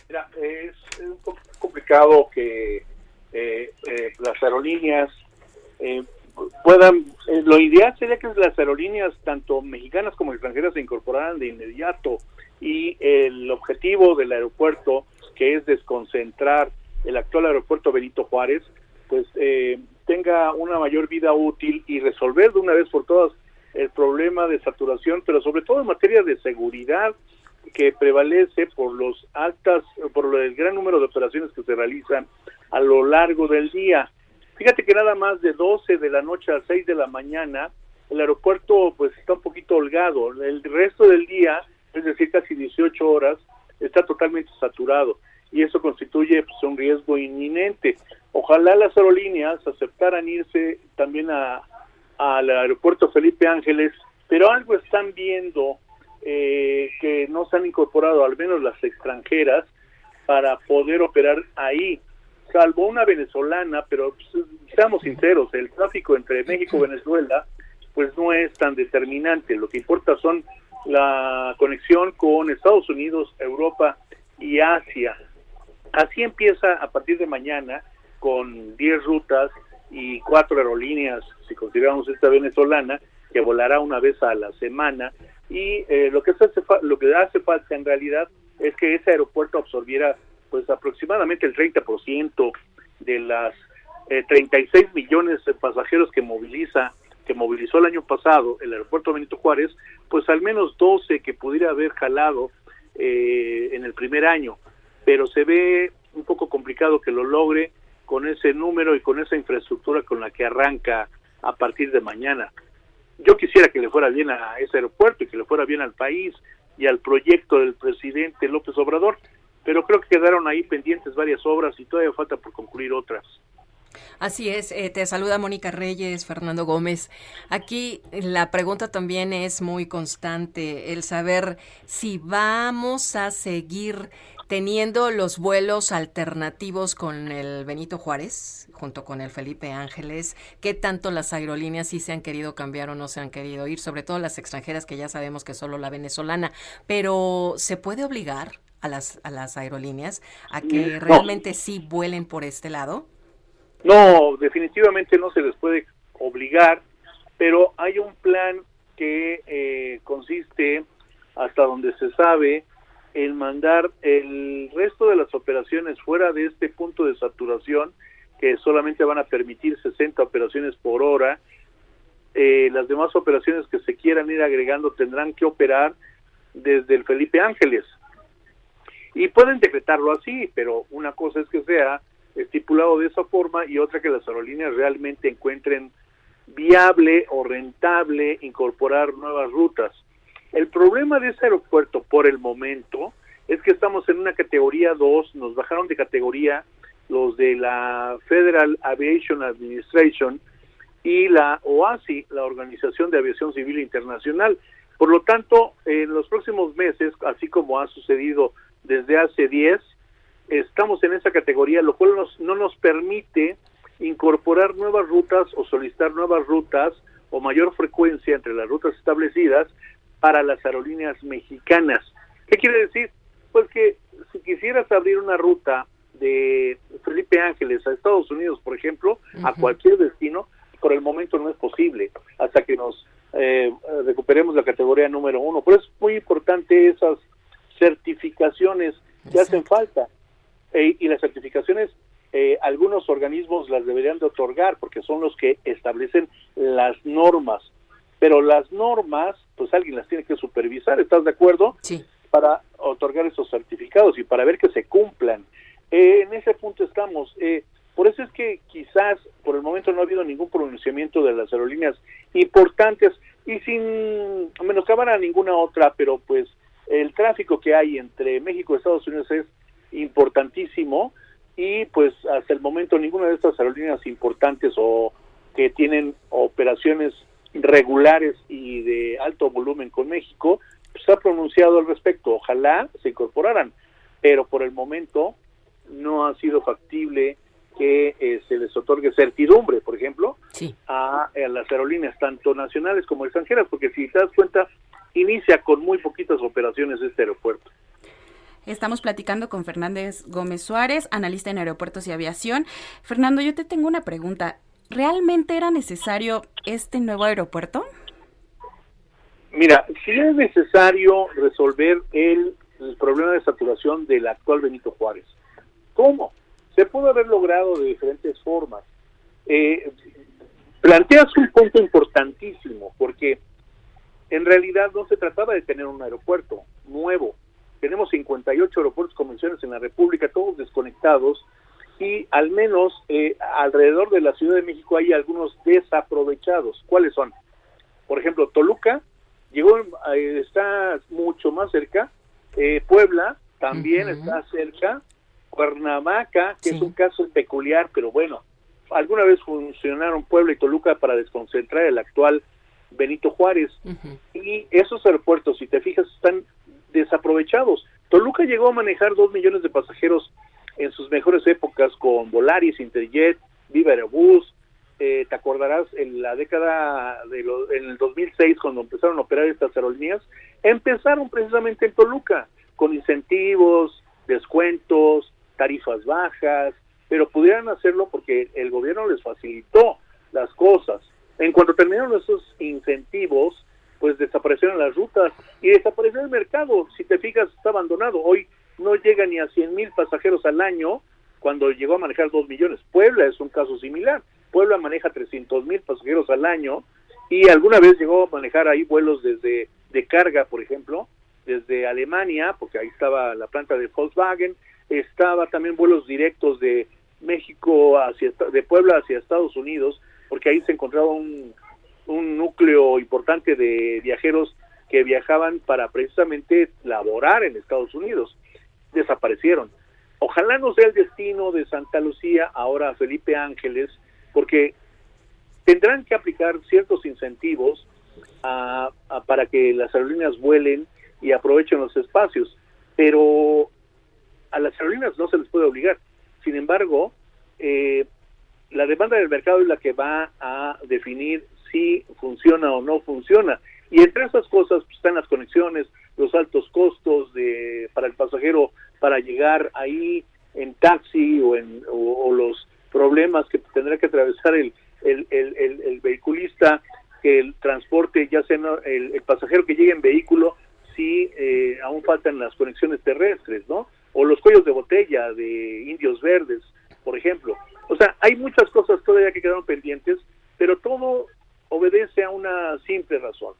Mira, es, poco complicado que eh, las aerolíneas puedan, eh, lo ideal sería que las aerolíneas, tanto mexicanas como extranjeras, se incorporaran de inmediato y el objetivo del aeropuerto, que es desconcentrar el actual aeropuerto Benito Juárez, pues eh, tenga una mayor vida útil y resolver de una vez por todas el problema de saturación, pero sobre todo en materia de seguridad que prevalece por los altas, por el gran número de operaciones que se realizan a lo largo del día. Fíjate que nada más de 12 de la noche a 6 de la mañana, el aeropuerto pues está un poquito holgado. El resto del día, es decir, casi 18 horas, está totalmente saturado y eso constituye pues, un riesgo inminente. Ojalá las aerolíneas aceptaran irse también a al aeropuerto Felipe Ángeles, pero algo están viendo eh, que no se han incorporado, al menos las extranjeras, para poder operar ahí salvo una venezolana, pero pues, seamos sinceros, el tráfico entre México y Venezuela pues no es tan determinante, lo que importa son la conexión con Estados Unidos, Europa y Asia. Así empieza a partir de mañana con 10 rutas y cuatro aerolíneas, si consideramos esta venezolana, que volará una vez a la semana. Y eh, lo, que hace, lo que hace falta en realidad es que ese aeropuerto absorbiera pues aproximadamente el 30% de las 36 eh, millones de pasajeros que moviliza que movilizó el año pasado el aeropuerto Benito Juárez, pues al menos 12 que pudiera haber jalado eh, en el primer año, pero se ve un poco complicado que lo logre con ese número y con esa infraestructura con la que arranca a partir de mañana. Yo quisiera que le fuera bien a ese aeropuerto y que le fuera bien al país y al proyecto del presidente López Obrador, pero creo que quedaron ahí pendientes varias obras y todavía falta por concluir otras. Así es, eh, te saluda Mónica Reyes, Fernando Gómez. Aquí la pregunta también es muy constante, el saber si vamos a seguir teniendo los vuelos alternativos con el Benito Juárez, junto con el Felipe Ángeles, qué tanto las aerolíneas sí se han querido cambiar o no se han querido ir, sobre todo las extranjeras que ya sabemos que solo la venezolana, pero ¿se puede obligar a las, a las aerolíneas a que realmente sí vuelen por este lado? No, definitivamente no se les puede obligar, pero hay un plan que eh, consiste, hasta donde se sabe, en mandar el resto de las operaciones fuera de este punto de saturación, que solamente van a permitir 60 operaciones por hora. Eh, las demás operaciones que se quieran ir agregando tendrán que operar desde el Felipe Ángeles. Y pueden decretarlo así, pero una cosa es que sea estipulado de esa forma y otra que las aerolíneas realmente encuentren viable o rentable incorporar nuevas rutas. El problema de ese aeropuerto por el momento es que estamos en una categoría 2, nos bajaron de categoría los de la Federal Aviation Administration y la OASI, la Organización de Aviación Civil Internacional. Por lo tanto, en los próximos meses, así como ha sucedido desde hace 10, estamos en esa categoría, lo cual no nos permite incorporar nuevas rutas o solicitar nuevas rutas o mayor frecuencia entre las rutas establecidas para las aerolíneas mexicanas. ¿Qué quiere decir? Pues que si quisieras abrir una ruta de Felipe Ángeles a Estados Unidos, por ejemplo, a cualquier destino, por el momento no es posible hasta que nos eh, recuperemos la categoría número uno. Por eso es muy importante esas certificaciones que hacen falta. E, y las certificaciones, eh, algunos organismos las deberían de otorgar porque son los que establecen las normas. Pero las normas, pues alguien las tiene que supervisar, ¿estás de acuerdo? Sí. para otorgar esos certificados y para ver que se cumplan. Eh, en ese punto estamos. Eh, por eso es que quizás por el momento no ha habido ningún pronunciamiento de las aerolíneas importantes y sin menoscabar a ninguna otra, pero pues el tráfico que hay entre México y Estados Unidos es importantísimo y pues hasta el momento ninguna de estas aerolíneas importantes o que tienen operaciones regulares y de alto volumen con México pues ha pronunciado al respecto. Ojalá se incorporaran, pero por el momento no ha sido factible que eh, se les otorgue certidumbre, por ejemplo, a, las aerolíneas, tanto nacionales como extranjeras, porque si te das cuenta, inicia con muy poquitas operaciones este aeropuerto. Estamos platicando con Fernández Gómez Suárez, analista en aeropuertos y aviación. Fernando, yo te tengo una pregunta. ¿Realmente era necesario este nuevo aeropuerto? Mira, si es necesario resolver el, el problema de saturación del actual Benito Juárez. ¿Cómo? se pudo haber logrado de diferentes formas. Eh, planteas un punto importantísimo, porque en realidad no se trataba de tener un aeropuerto nuevo. Tenemos 58 aeropuertos convencionales en la República, todos desconectados, y al menos eh, alrededor de la Ciudad de México hay algunos desaprovechados. ¿Cuáles son? Por ejemplo, Toluca llegó, eh, está mucho más cerca, Puebla también está cerca, Cuernavaca, que es un caso peculiar, pero bueno, alguna vez funcionaron Puebla y Toluca para desconcentrar el actual Benito Juárez. Y esos aeropuertos, si te fijas, están desaprovechados. Toluca llegó a manejar dos millones de pasajeros en sus mejores épocas con Volaris, Interjet, Viva Aerobús. Eh, te acordarás, en la década de en el 2006, cuando empezaron a operar estas aerolíneas, empezaron precisamente en Toluca, con incentivos, descuentos, tarifas bajas, pero pudieran hacerlo porque el gobierno les facilitó las cosas. En cuanto terminaron esos incentivos, pues desaparecieron las rutas y desapareció el mercado. Si te fijas, está abandonado. Hoy no llega ni a 100 mil pasajeros al año cuando llegó a manejar 2 millones. Puebla es un caso similar. Puebla maneja 300 mil pasajeros al año y alguna vez llegó a manejar ahí vuelos desde de carga, por ejemplo, desde Alemania, porque ahí estaba la planta de Volkswagen, estaba también vuelos directos de México hacia de Puebla hacia Estados Unidos, porque ahí se encontraba un, un núcleo importante de viajeros que viajaban para precisamente laborar en Estados Unidos. Desaparecieron. Ojalá no sea el destino de Santa Lucía, ahora Felipe Ángeles, porque tendrán que aplicar ciertos incentivos para que las aerolíneas vuelen y aprovechen los espacios. Pero a las aerolíneas no se les puede obligar. Sin embargo, eh, la demanda del mercado es la que va a definir si funciona o no funciona. Y entre esas cosas pues, están las conexiones, los altos costos de, para el pasajero para llegar ahí en taxi o, en, o, los problemas que tendrá que atravesar el, el, el, el, vehiculista, que el transporte, ya sea el, pasajero que llegue en vehículo, si eh, aún faltan las conexiones terrestres, ¿no? o los cuellos de botella de indios verdes, por ejemplo. O sea, hay muchas cosas todavía que quedaron pendientes, pero todo obedece a una simple razón.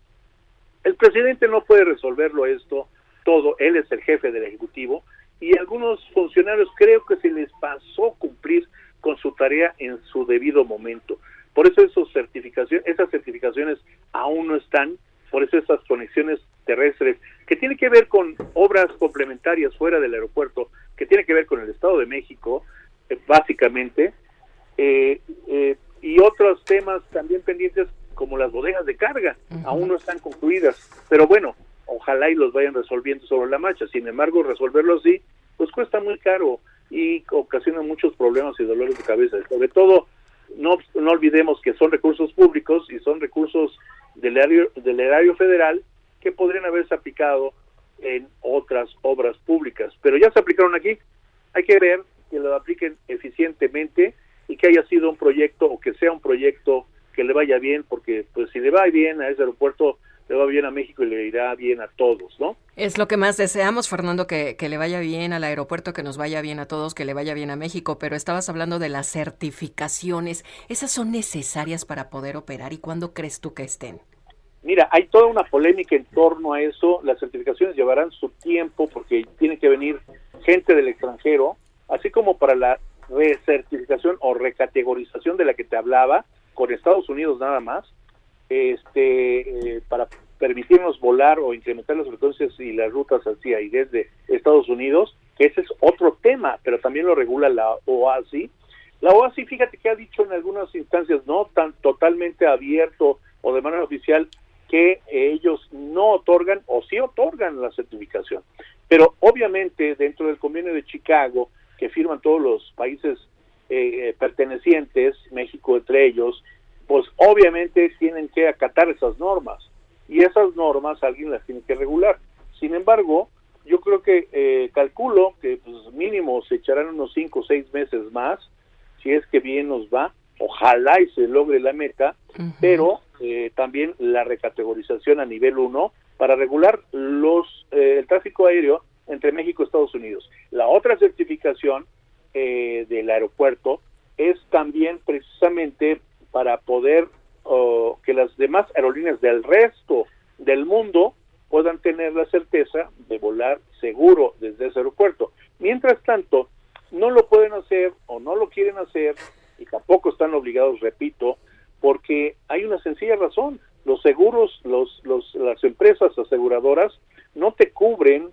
El presidente no puede resolverlo esto todo, él es el jefe del Ejecutivo y algunos funcionarios creo que se les pasó cumplir con su tarea en su debido momento. Por eso esos certificaciones, esas certificaciones aún no están, por eso esas conexiones terrestres, que tiene que ver con obras complementarias fuera del aeropuerto, que tiene que ver con el Estado de México, básicamente, eh, eh, y otros temas también pendientes como las bodegas de carga, aún no están concluidas, pero bueno, ojalá y los vayan resolviendo sobre la marcha, sin embargo, resolverlo así, pues cuesta muy caro y ocasiona muchos problemas y dolores de cabeza, sobre todo no, no olvidemos que son recursos públicos y son recursos del erario, del erario federal que podrían haberse aplicado en otras obras públicas. Pero ya se aplicaron aquí. Hay que ver que lo apliquen eficientemente y que haya sido un proyecto o que sea un proyecto que le vaya bien, porque pues si le va bien a ese aeropuerto, le va bien a México y le irá bien a todos, ¿no? Es lo que más deseamos, Fernando, que, que, le vaya bien al aeropuerto, que nos vaya bien a todos, que le vaya bien a México, pero estabas hablando de las certificaciones. ¿Esas son necesarias para poder operar y cuándo crees tú que estén? Mira, hay toda una polémica en torno a eso. Las certificaciones llevarán su tiempo porque tiene que venir gente del extranjero, así como para la recertificación o recategorización de la que te hablaba, con Estados Unidos nada más, este, eh, para permitirnos volar o incrementar las frecuencias y las rutas hacia y desde Estados Unidos, que ese es otro tema, pero también lo regula la OASI. La OASI, fíjate que ha dicho en algunas instancias no tan totalmente abierto o de manera oficial que ellos no otorgan o sí otorgan la certificación. Pero obviamente dentro del convenio de Chicago, que firman todos los países eh, pertenecientes, México entre ellos, pues obviamente tienen que acatar esas normas. Y esas normas alguien las tiene que regular. Sin embargo, yo creo que eh, calculo que pues, mínimo se echarán unos cinco o seis meses más, si es que bien nos va, ojalá y se logre la meta, pero eh, también la recategorización a nivel 1 para regular los eh, el tráfico aéreo entre México y Estados Unidos. La otra certificación eh, del aeropuerto es también precisamente para poder que las demás aerolíneas del resto del mundo puedan tener la certeza de volar seguro desde ese aeropuerto. Mientras tanto, no lo pueden hacer o no lo quieren hacer y tampoco están obligados, repito, porque hay una sencilla razón. Los seguros, los, los, las empresas aseguradoras no te cubren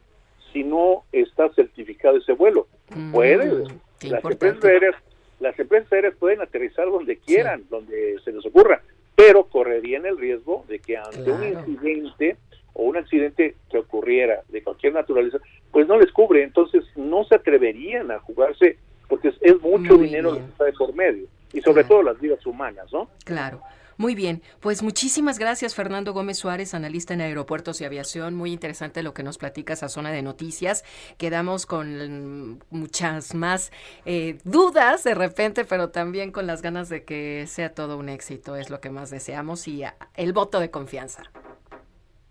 si no está certificado ese vuelo. Mm, Puedes. Las empresas, aéreas, las empresas aéreas pueden aterrizar donde quieran, donde se les ocurra, pero correrían el riesgo de que ante un incidente o un accidente que ocurriera de cualquier naturaleza, pues no les cubre. Entonces no se atreverían a jugarse porque es, mucho dinero lo que está de por medio y sobre todo las vidas humanas, ¿no? Claro. Muy bien, pues muchísimas gracias Fernando Gómez Suárez, analista en aeropuertos y aviación. Muy interesante lo que nos platicas a Zona de Noticias. Quedamos con muchas más eh, dudas de repente, pero también con las ganas de que sea todo un éxito. Es lo que más deseamos y el voto de confianza.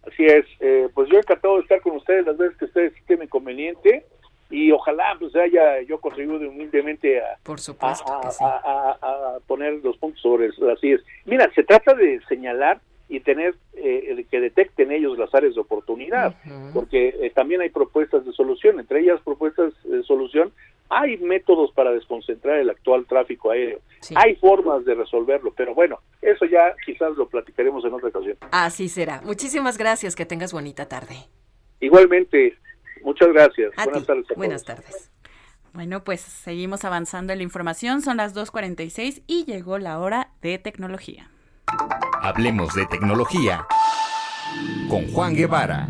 Así es, eh, pues yo encantado de estar con ustedes las veces que ustedes estén conveniente y ojalá pues haya yo contribuido humildemente a, Por supuesto a, poner los puntos sobre las IES. Mira, se trata de señalar y tener eh, que detecten ellos las áreas de oportunidad, porque eh, también hay propuestas de solución, entre ellas propuestas de solución, hay métodos para desconcentrar el actual tráfico aéreo, hay formas de resolverlo, pero bueno, eso ya quizás lo platicaremos en otra ocasión. Así será. Muchísimas gracias, que tengas bonita tarde. Igualmente, Muchas gracias. Buenas tardes. Buenas tardes. Bueno, pues seguimos avanzando en la información. Son las 2.46 y llegó la hora de tecnología. Hablemos de tecnología con Juan Guevara.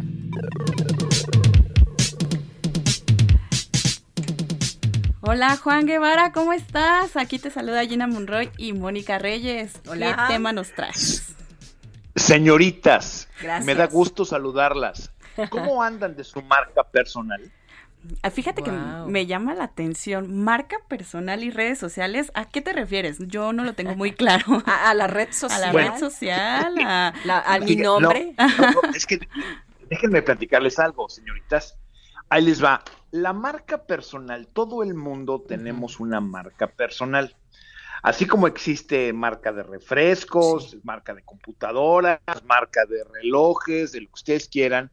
Hola Juan Guevara, ¿cómo estás? Aquí te saluda Gina Monroy y Mónica Reyes. Hola. ¿Qué tema nos traes? Señoritas, me da gusto saludarlas. ¿Cómo andan de su marca personal? Ah, fíjate que me llama la atención, marca personal y redes sociales, ¿a qué te refieres? Yo no lo tengo muy claro. (laughs) ¿A, la red social? A la red social, a, (laughs) mi nombre. (laughs) es que déjenme platicarles algo, señoritas. Ahí les va. La marca personal, todo el mundo tenemos una marca personal. Así como existe marca de refrescos, marca de computadoras, marca de relojes, de lo que ustedes quieran,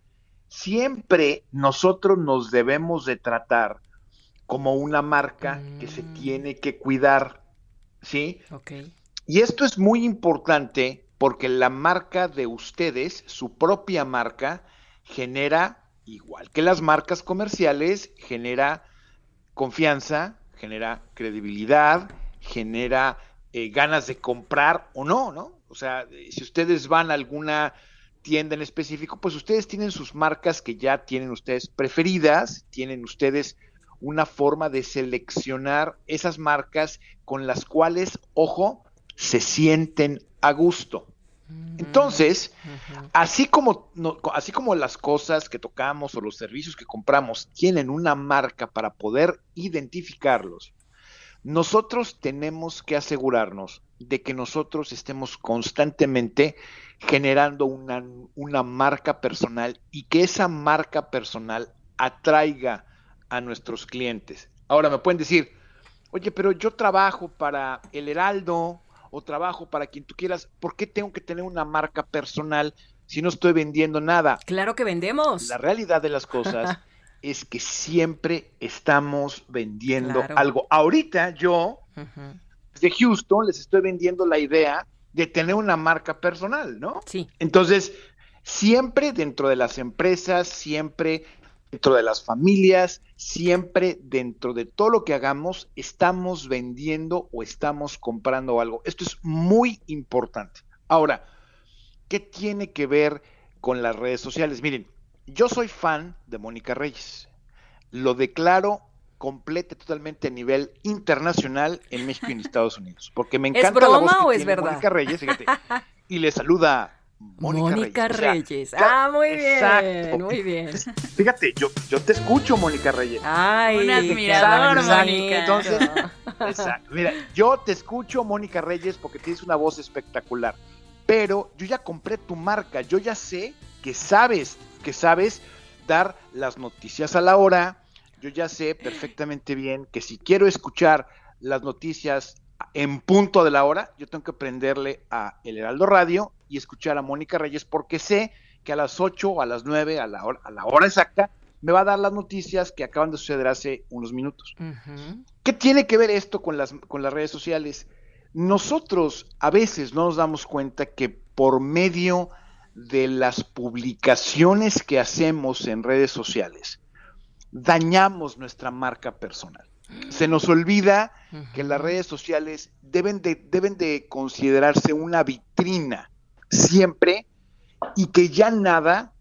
siempre nosotros nos debemos de tratar como una marca que se mm. tiene que cuidar, ¿sí? Ok. Y esto es muy importante porque la marca de ustedes, su propia marca, genera, igual que las marcas comerciales, genera confianza, genera credibilidad, genera eh, ganas de comprar o no, ¿no? O sea, si ustedes van a alguna tienda en específico, pues ustedes tienen sus marcas que ya tienen ustedes preferidas, tienen ustedes una forma de seleccionar esas marcas con las cuales, ojo, se sienten a gusto. Mm, Entonces, así como, así como las cosas que tocamos o los servicios que compramos tienen una marca para poder identificarlos, nosotros tenemos que asegurarnos de que nosotros estemos constantemente generando una, una marca personal y que esa marca personal atraiga a nuestros clientes. Ahora me pueden decir, oye, pero yo trabajo para el Heraldo o trabajo para quien tú quieras, ¿por qué tengo que tener una marca personal si no estoy vendiendo nada? Claro que vendemos. La realidad de las cosas (laughs) es que siempre estamos vendiendo algo. Ahorita yo, desde Houston, les estoy vendiendo la idea de tener una marca personal, ¿no? Sí. Entonces, siempre dentro de las empresas, siempre dentro de las familias, siempre dentro de todo lo que hagamos, estamos vendiendo o estamos comprando algo. Esto es muy importante. Ahora, ¿qué tiene que ver con las redes sociales? Miren, yo soy fan de Mónica Reyes. Lo declaro complete totalmente a nivel internacional en México y en Estados Unidos, porque me encanta ¿Es broma la voz que o es verdad? Mónica Reyes, fíjate, y le saluda Mónica, Mónica Reyes. Reyes. O sea, ah, muy bien. exacto. Muy bien. Fíjate, yo, yo te escucho, Mónica Reyes. Ay, Un admirador. Mónica. Entonces, exacto. Mira, yo te escucho, Mónica Reyes, porque tienes una voz espectacular. Pero yo ya compré tu marca, yo ya sé que sabes, que sabes dar las noticias a la hora. Yo ya sé perfectamente bien que si quiero escuchar las noticias en punto de la hora, yo tengo que prenderle a El Heraldo Radio y escuchar a Mónica Reyes porque sé que a las 8 o a las 9, a la hora, a la hora exacta, me va a dar las noticias que acaban de suceder hace unos minutos. ¿Qué tiene que ver esto con las, con las redes sociales? Nosotros a veces no nos damos cuenta que por medio de las publicaciones que hacemos en redes sociales, dañamos nuestra marca personal. Se nos olvida que las redes sociales deben de, deben de considerarse una vitrina siempre y que ya nada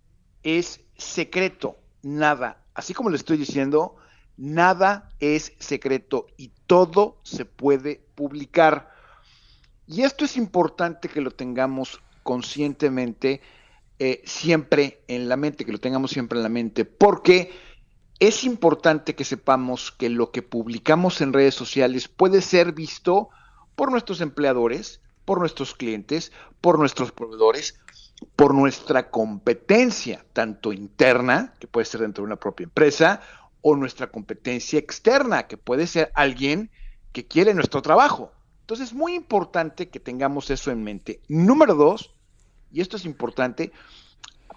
es secreto, nada. Así como le estoy diciendo, nada es secreto y todo se puede publicar. Y esto es importante que lo tengamos conscientemente eh, siempre en la mente, que lo tengamos siempre en la mente, porque es importante que sepamos que lo que publicamos en redes sociales puede ser visto por nuestros empleadores, por nuestros clientes, por nuestros proveedores, por nuestra competencia, tanto interna, que puede ser dentro de una propia empresa, o nuestra competencia externa, que puede ser alguien que quiere nuestro trabajo. Entonces es muy importante que tengamos eso en mente. Número dos, y esto es importante,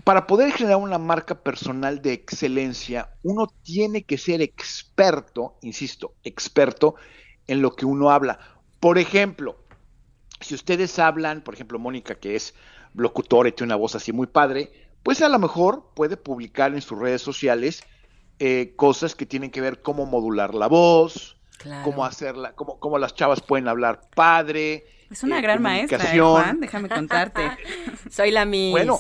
para poder generar una marca personal de excelencia, uno tiene que ser experto, insisto, experto en lo que uno habla. Por ejemplo, si ustedes hablan, por ejemplo, Mónica, que es locutora y tiene una voz así muy padre, pues a lo mejor puede publicar en sus redes sociales eh, cosas que tienen que ver cómo modular la voz, Claro. cómo hacerla, cómo, cómo las chavas pueden hablar padre. Es una eh, gran maestra, ¿eh. Juan, déjame (laughs) contarte. Soy la Miss. Bueno,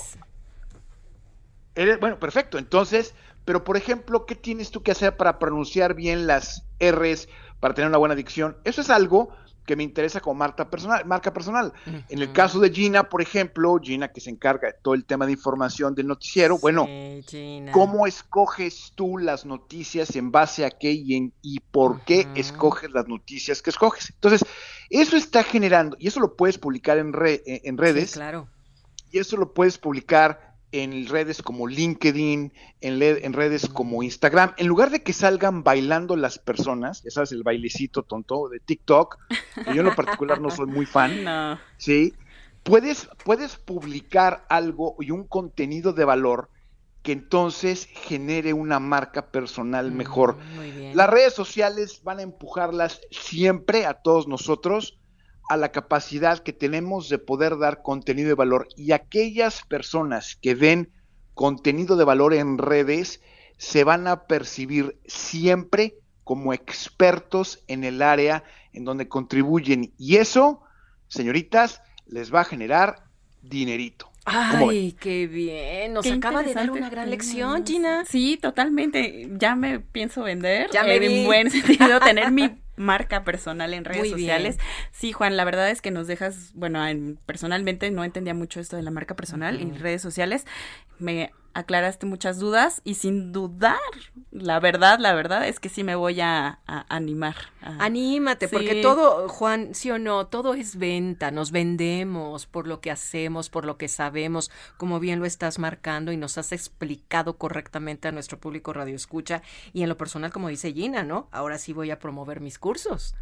Eres- bueno, perfecto. Entonces, pero por ejemplo, ¿qué tienes tú que hacer para pronunciar bien las R's, para tener una buena dicción? Eso es algo que me interesa como marca personal. Marca personal. En el caso de Gina, por ejemplo, Gina que se encarga de todo el tema de información del noticiero, bueno, Gina. ¿cómo escoges tú las noticias en base a qué y, en- y por qué escoges las noticias que escoges? Entonces, eso está generando, y eso lo puedes publicar en, re- en en redes, Sí, claro. y eso lo puedes publicar en redes como LinkedIn, en, en redes como Instagram. En lugar de que salgan bailando las personas, ya sabes, el bailecito tonto de TikTok, que yo en lo particular no soy muy fan, (laughs) No. ¿sí? Puedes, puedes publicar algo y un contenido de valor que entonces genere una marca personal mejor. Muy bien. Las redes sociales van a empujarlas siempre a todos nosotros a la capacidad que tenemos de poder dar contenido de valor y aquellas personas que den contenido de valor en redes se van a percibir siempre como expertos en el área en donde contribuyen y eso, señoritas, les va a generar dinerito. ¿Cómo ven? Ay, qué bien. Nos Qué acaba de dar una gran lección, Gina. Sí, totalmente. Ya me pienso vender. Ya me eh, vi. En buen (laughs) sentido, tener mi (laughs) marca personal en redes Muy bien. sociales. Sí, Juan, la verdad es que nos dejas, bueno, en- personalmente no entendía mucho esto de la marca personal en Ujú. redes sociales. Me aclaraste muchas dudas y sin dudar, la verdad, la verdad es que sí me voy a, a animar. a- Anímate, porque todo, Juan, sí o no, todo es venta, nos vendemos por lo que hacemos, por lo que sabemos, como bien lo estás marcando y nos has explicado correctamente a nuestro público radio escucha y en lo personal, como dice Gina, ¿no? Ahora sí voy a promover mis cursos.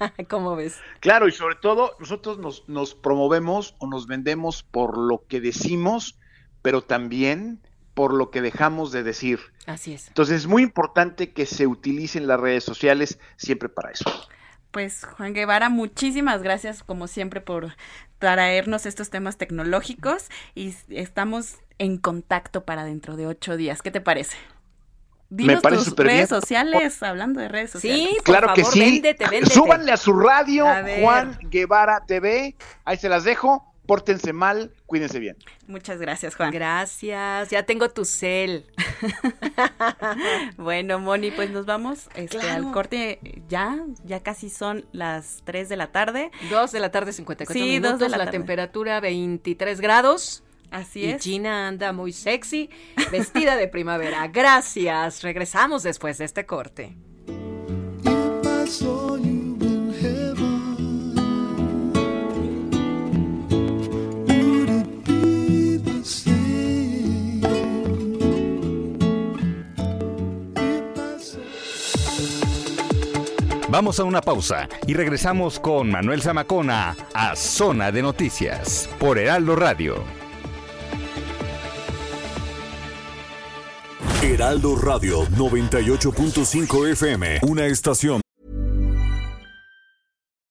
(laughs) ¿Cómo ves? Claro, y sobre todo nosotros nos, nos promovemos o nos vendemos por lo que decimos, pero también por lo que dejamos de decir. Así es. Entonces es muy importante que se utilicen las redes sociales siempre para eso. Pues Juan Guevara, muchísimas gracias como siempre por traernos estos temas tecnológicos y estamos en contacto para dentro de ocho días. ¿Qué te parece? Dinos Me parece tus bien. redes sociales, hablando de redes sociales. Sí, por Claro que favor, sí. véndete, véndete. Súbanle a su radio A. Juan Guevara TV. Ahí se las dejo. Pórtense mal, cuídense bien. Muchas gracias, Juan. Gracias, ya tengo tu cel. (laughs) Bueno, Moni, pues nos vamos este, Claro. al corte ya, ya casi son las 3 de la tarde. Dos de la tarde, 54 Sí, minutos, dos de la la, tarde. temperatura 23 grados. Así y es. Gina anda muy sexy, vestida de primavera. Gracias. Regresamos después de este corte. Vamos a una pausa y regresamos con Manuel Zamacona a Zona de Noticias por Heraldo Radio. Heraldo Radio 98.5 FM, una estación.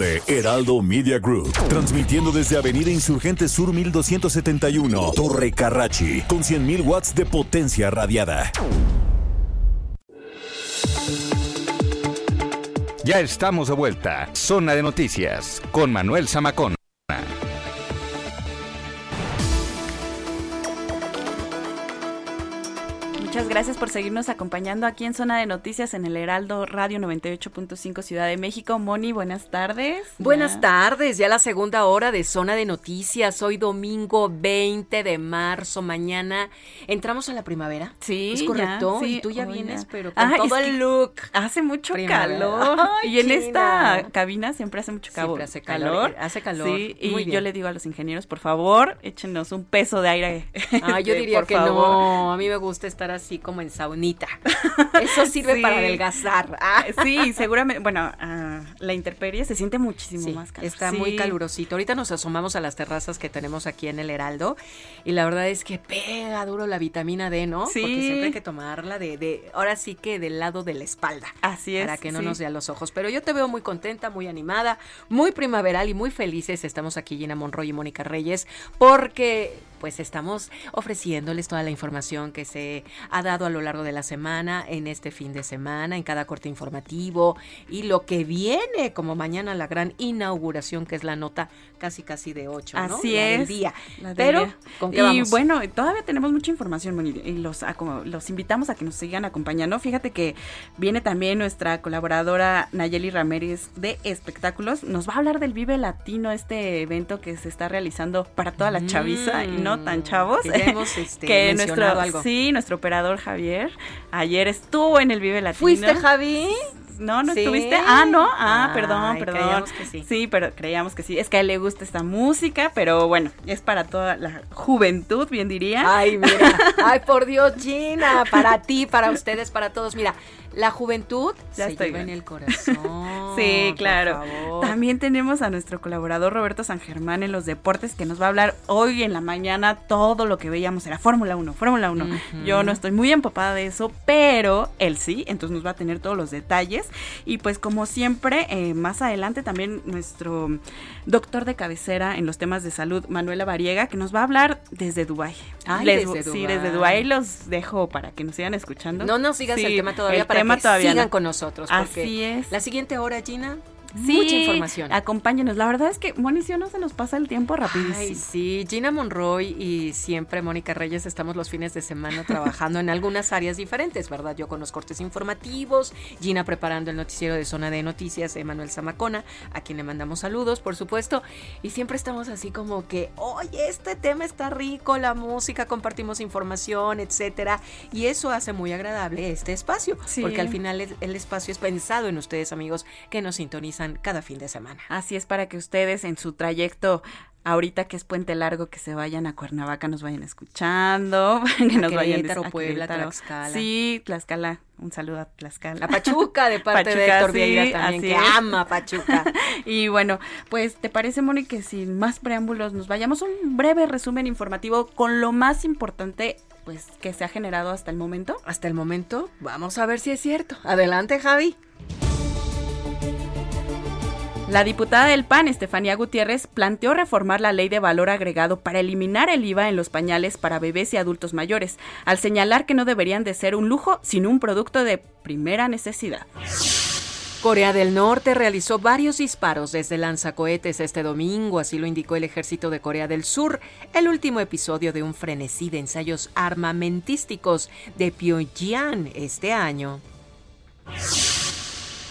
de Heraldo Media Group, transmitiendo desde Avenida Insurgente Sur 1271, Torre Carrachi, con 100.000 watts de potencia radiada. Ya estamos de vuelta. Zona de Noticias con Manuel Zamacona. Muchas gracias por seguirnos acompañando aquí en Zona de Noticias en el Heraldo Radio 98.5 Ciudad de México. Moni, buenas tardes. Buenas Ya. tardes, ya la segunda hora de Zona de Noticias. Hoy domingo 20 de marzo, mañana entramos a la primavera. Sí, ¿Es ya, correcto? sí, y tú ya vienes, pero con Ah, todo el look. Hace mucho Primavera. calor. Ay, y en esta cabina siempre hace mucho cabo- Siempre hace calor, hace calor. Sí, y Muy yo le digo a los ingenieros, por favor, échenos un peso de aire. Ah, yo (laughs) diría por que favor. no. A mí me gusta estar así como en saunita. (laughs) Eso sirve Sí. para adelgazar. (laughs) Ah. Sí, seguramente. Bueno, ah, la intemperie se siente muchísimo Sí, más calor. está Sí. muy calurosito. Ahorita nos asomamos a las terrazas que tenemos aquí en el Heraldo y la verdad es que pega duro la vitamina D, ¿no? Sí. Porque siempre hay que tomarla de, de ahora sí que del lado de la espalda. Así es. Para que no nos dé a los ojos. Pero yo te veo muy contenta, muy animada, muy primaveral y muy felices. Estamos aquí Gina Monroy y Mónica Reyes porque pues estamos ofreciéndoles toda la información que se ha dado a lo largo de la semana, en este fin de semana, en cada corte informativo y lo que viene, como mañana la gran inauguración, que es la nota casi casi de 8, ¿no? Así La del es. día. la del Pero, día. ¿con qué y bueno, todavía tenemos mucha información Moni, y los, a- como- los invitamos a que nos sigan acompañando. Fíjate que viene también nuestra colaboradora Nayeli Ramírez de Espectáculos. Nos va a hablar del Vive Latino, este evento que se está realizando para toda la chaviza y no tan chavos. Mm, que ya hemos, (laughs) este, que nuestro, algo. Sí, nuestro operador Javier ayer estuvo en el Vive Latino. ¿Fuiste, Javi? No, no Sí. estuviste. Ah, no. Ah, perdón, Ay, perdón. creíamos que sí. Sí, pero creíamos que sí. Es que a él le gusta esta música, pero bueno, es para toda la juventud, bien diría. Ay, mira. (laughs) Ay, por Dios, Gina. Para ti, para ustedes, para todos. Mira, la juventud Ya se lleva en bien. el corazón. (laughs) Sí, por claro. favor. También tenemos a nuestro colaborador Roberto San Germán en los deportes que nos va a hablar hoy en la mañana todo lo que veíamos era Fórmula 1, Fórmula 1. Ujú. Yo no estoy muy empapada de eso, pero él sí, entonces nos va a tener todos los detalles. Y pues como siempre, eh, más adelante también nuestro doctor de cabecera en los temas de salud, Manuela Variega, que nos va a hablar desde Dubái. Ay, Les- desde Sí, desde Dubái los dejo para que nos sigan escuchando. No nos sigas Sí, el tema todavía el para tema que todavía sigan no. con nosotros. Porque Así es. La siguiente hora, Gina, Mucha información. Acompáñenos. La verdad es que, Moni, si no se nos pasa el tiempo rapidísimo. Ay, sí, Gina Monroy y siempre Mónica Reyes estamos los fines de semana trabajando en algunas áreas diferentes, ¿verdad? Yo con los cortes informativos, Gina preparando el noticiero de Zona de Noticias de Manuel Zamacona, a quien le mandamos saludos, por supuesto, y siempre estamos así como que, oye, este tema está rico, la música, compartimos información, etcétera, y eso hace muy agradable este espacio, porque al final el, el espacio es pensado en ustedes, amigos, que nos sintonizan cada fin de semana. Así es para que ustedes en su trayecto ahorita que es puente largo, que se vayan a Cuernavaca, nos vayan escuchando, (laughs) que nos vayan a Puebla, Tlaxcala. Sí, Tlaxcala. Un saludo a Tlaxcala. A Pachuca, de parte de Héctor Vieira también, que ama Pachuca. (laughs) y bueno, pues, ¿te parece, Moni, que sin más preámbulos nos vayamos a un breve resumen informativo con lo más importante pues que se ha generado hasta el momento? Hasta el momento, vamos a ver si es cierto. Adelante, Javi. La diputada del PAN, Estefanía Gutiérrez, planteó reformar la ley de valor agregado para eliminar el IVA en los pañales para bebés y adultos mayores, al señalar que no deberían de ser un lujo, sino un producto de primera necesidad. Corea del Norte realizó varios disparos desde lanzacohetes este domingo, así lo indicó el ejército de Corea del Sur, el último episodio de un frenesí de ensayos armamentísticos de Pyongyang este año.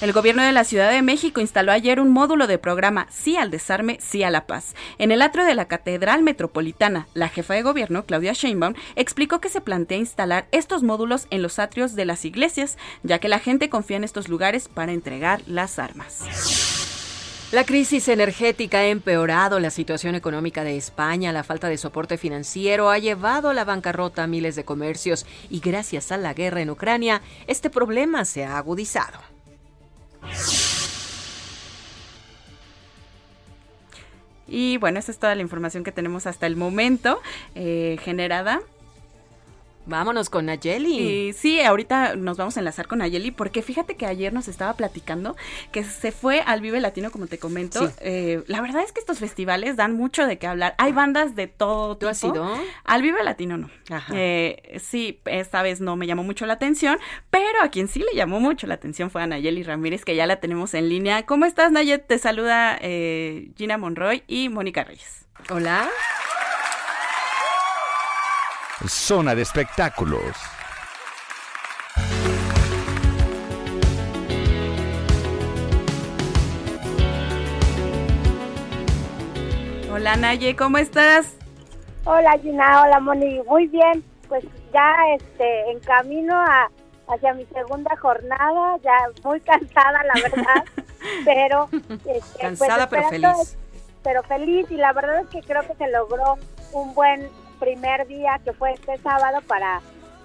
El gobierno de la Ciudad de México instaló ayer un módulo de programa Sí al desarme, sí a la paz. En el atrio de la Catedral Metropolitana, la jefa de gobierno, Claudia Sheinbaum, explicó que se plantea instalar estos módulos en los atrios de las iglesias, ya que la gente confía en estos lugares para entregar las armas. La crisis energética ha empeorado la situación económica de España. La falta de soporte financiero ha llevado a la bancarrota a miles de comercios y gracias a la guerra en Ucrania, este problema se ha agudizado. Y bueno, esa es toda la información que tenemos hasta el momento eh, generada Vámonos con Nayeli. Y sí, ahorita nos vamos a enlazar con Nayeli porque fíjate que ayer nos estaba platicando que se fue al Vive Latino, como te comento. Eh, la verdad es que estos festivales dan mucho de qué hablar. Hay bandas de todo tipo. ¿Tú has ido? Al Vive Latino no. Eh, sí, esta vez no me llamó mucho la atención, pero a quien sí le llamó mucho la atención fue a Nayeli Ramírez, que ya la tenemos en línea. ¿Cómo estás, Nayet? Te saluda eh, Gina Monroy y Mónica Reyes. Hola. Zona de espectáculos. Hola Naye, ¿cómo estás? Hola Gina, hola Moni, muy bien. Pues ya este en camino a, hacia mi segunda jornada, ya muy (laughs) cansada la verdad, (laughs) pero este, pues, cansada pero feliz. Pero feliz y la verdad es que creo que se logró un buen primer día que fue este sábado para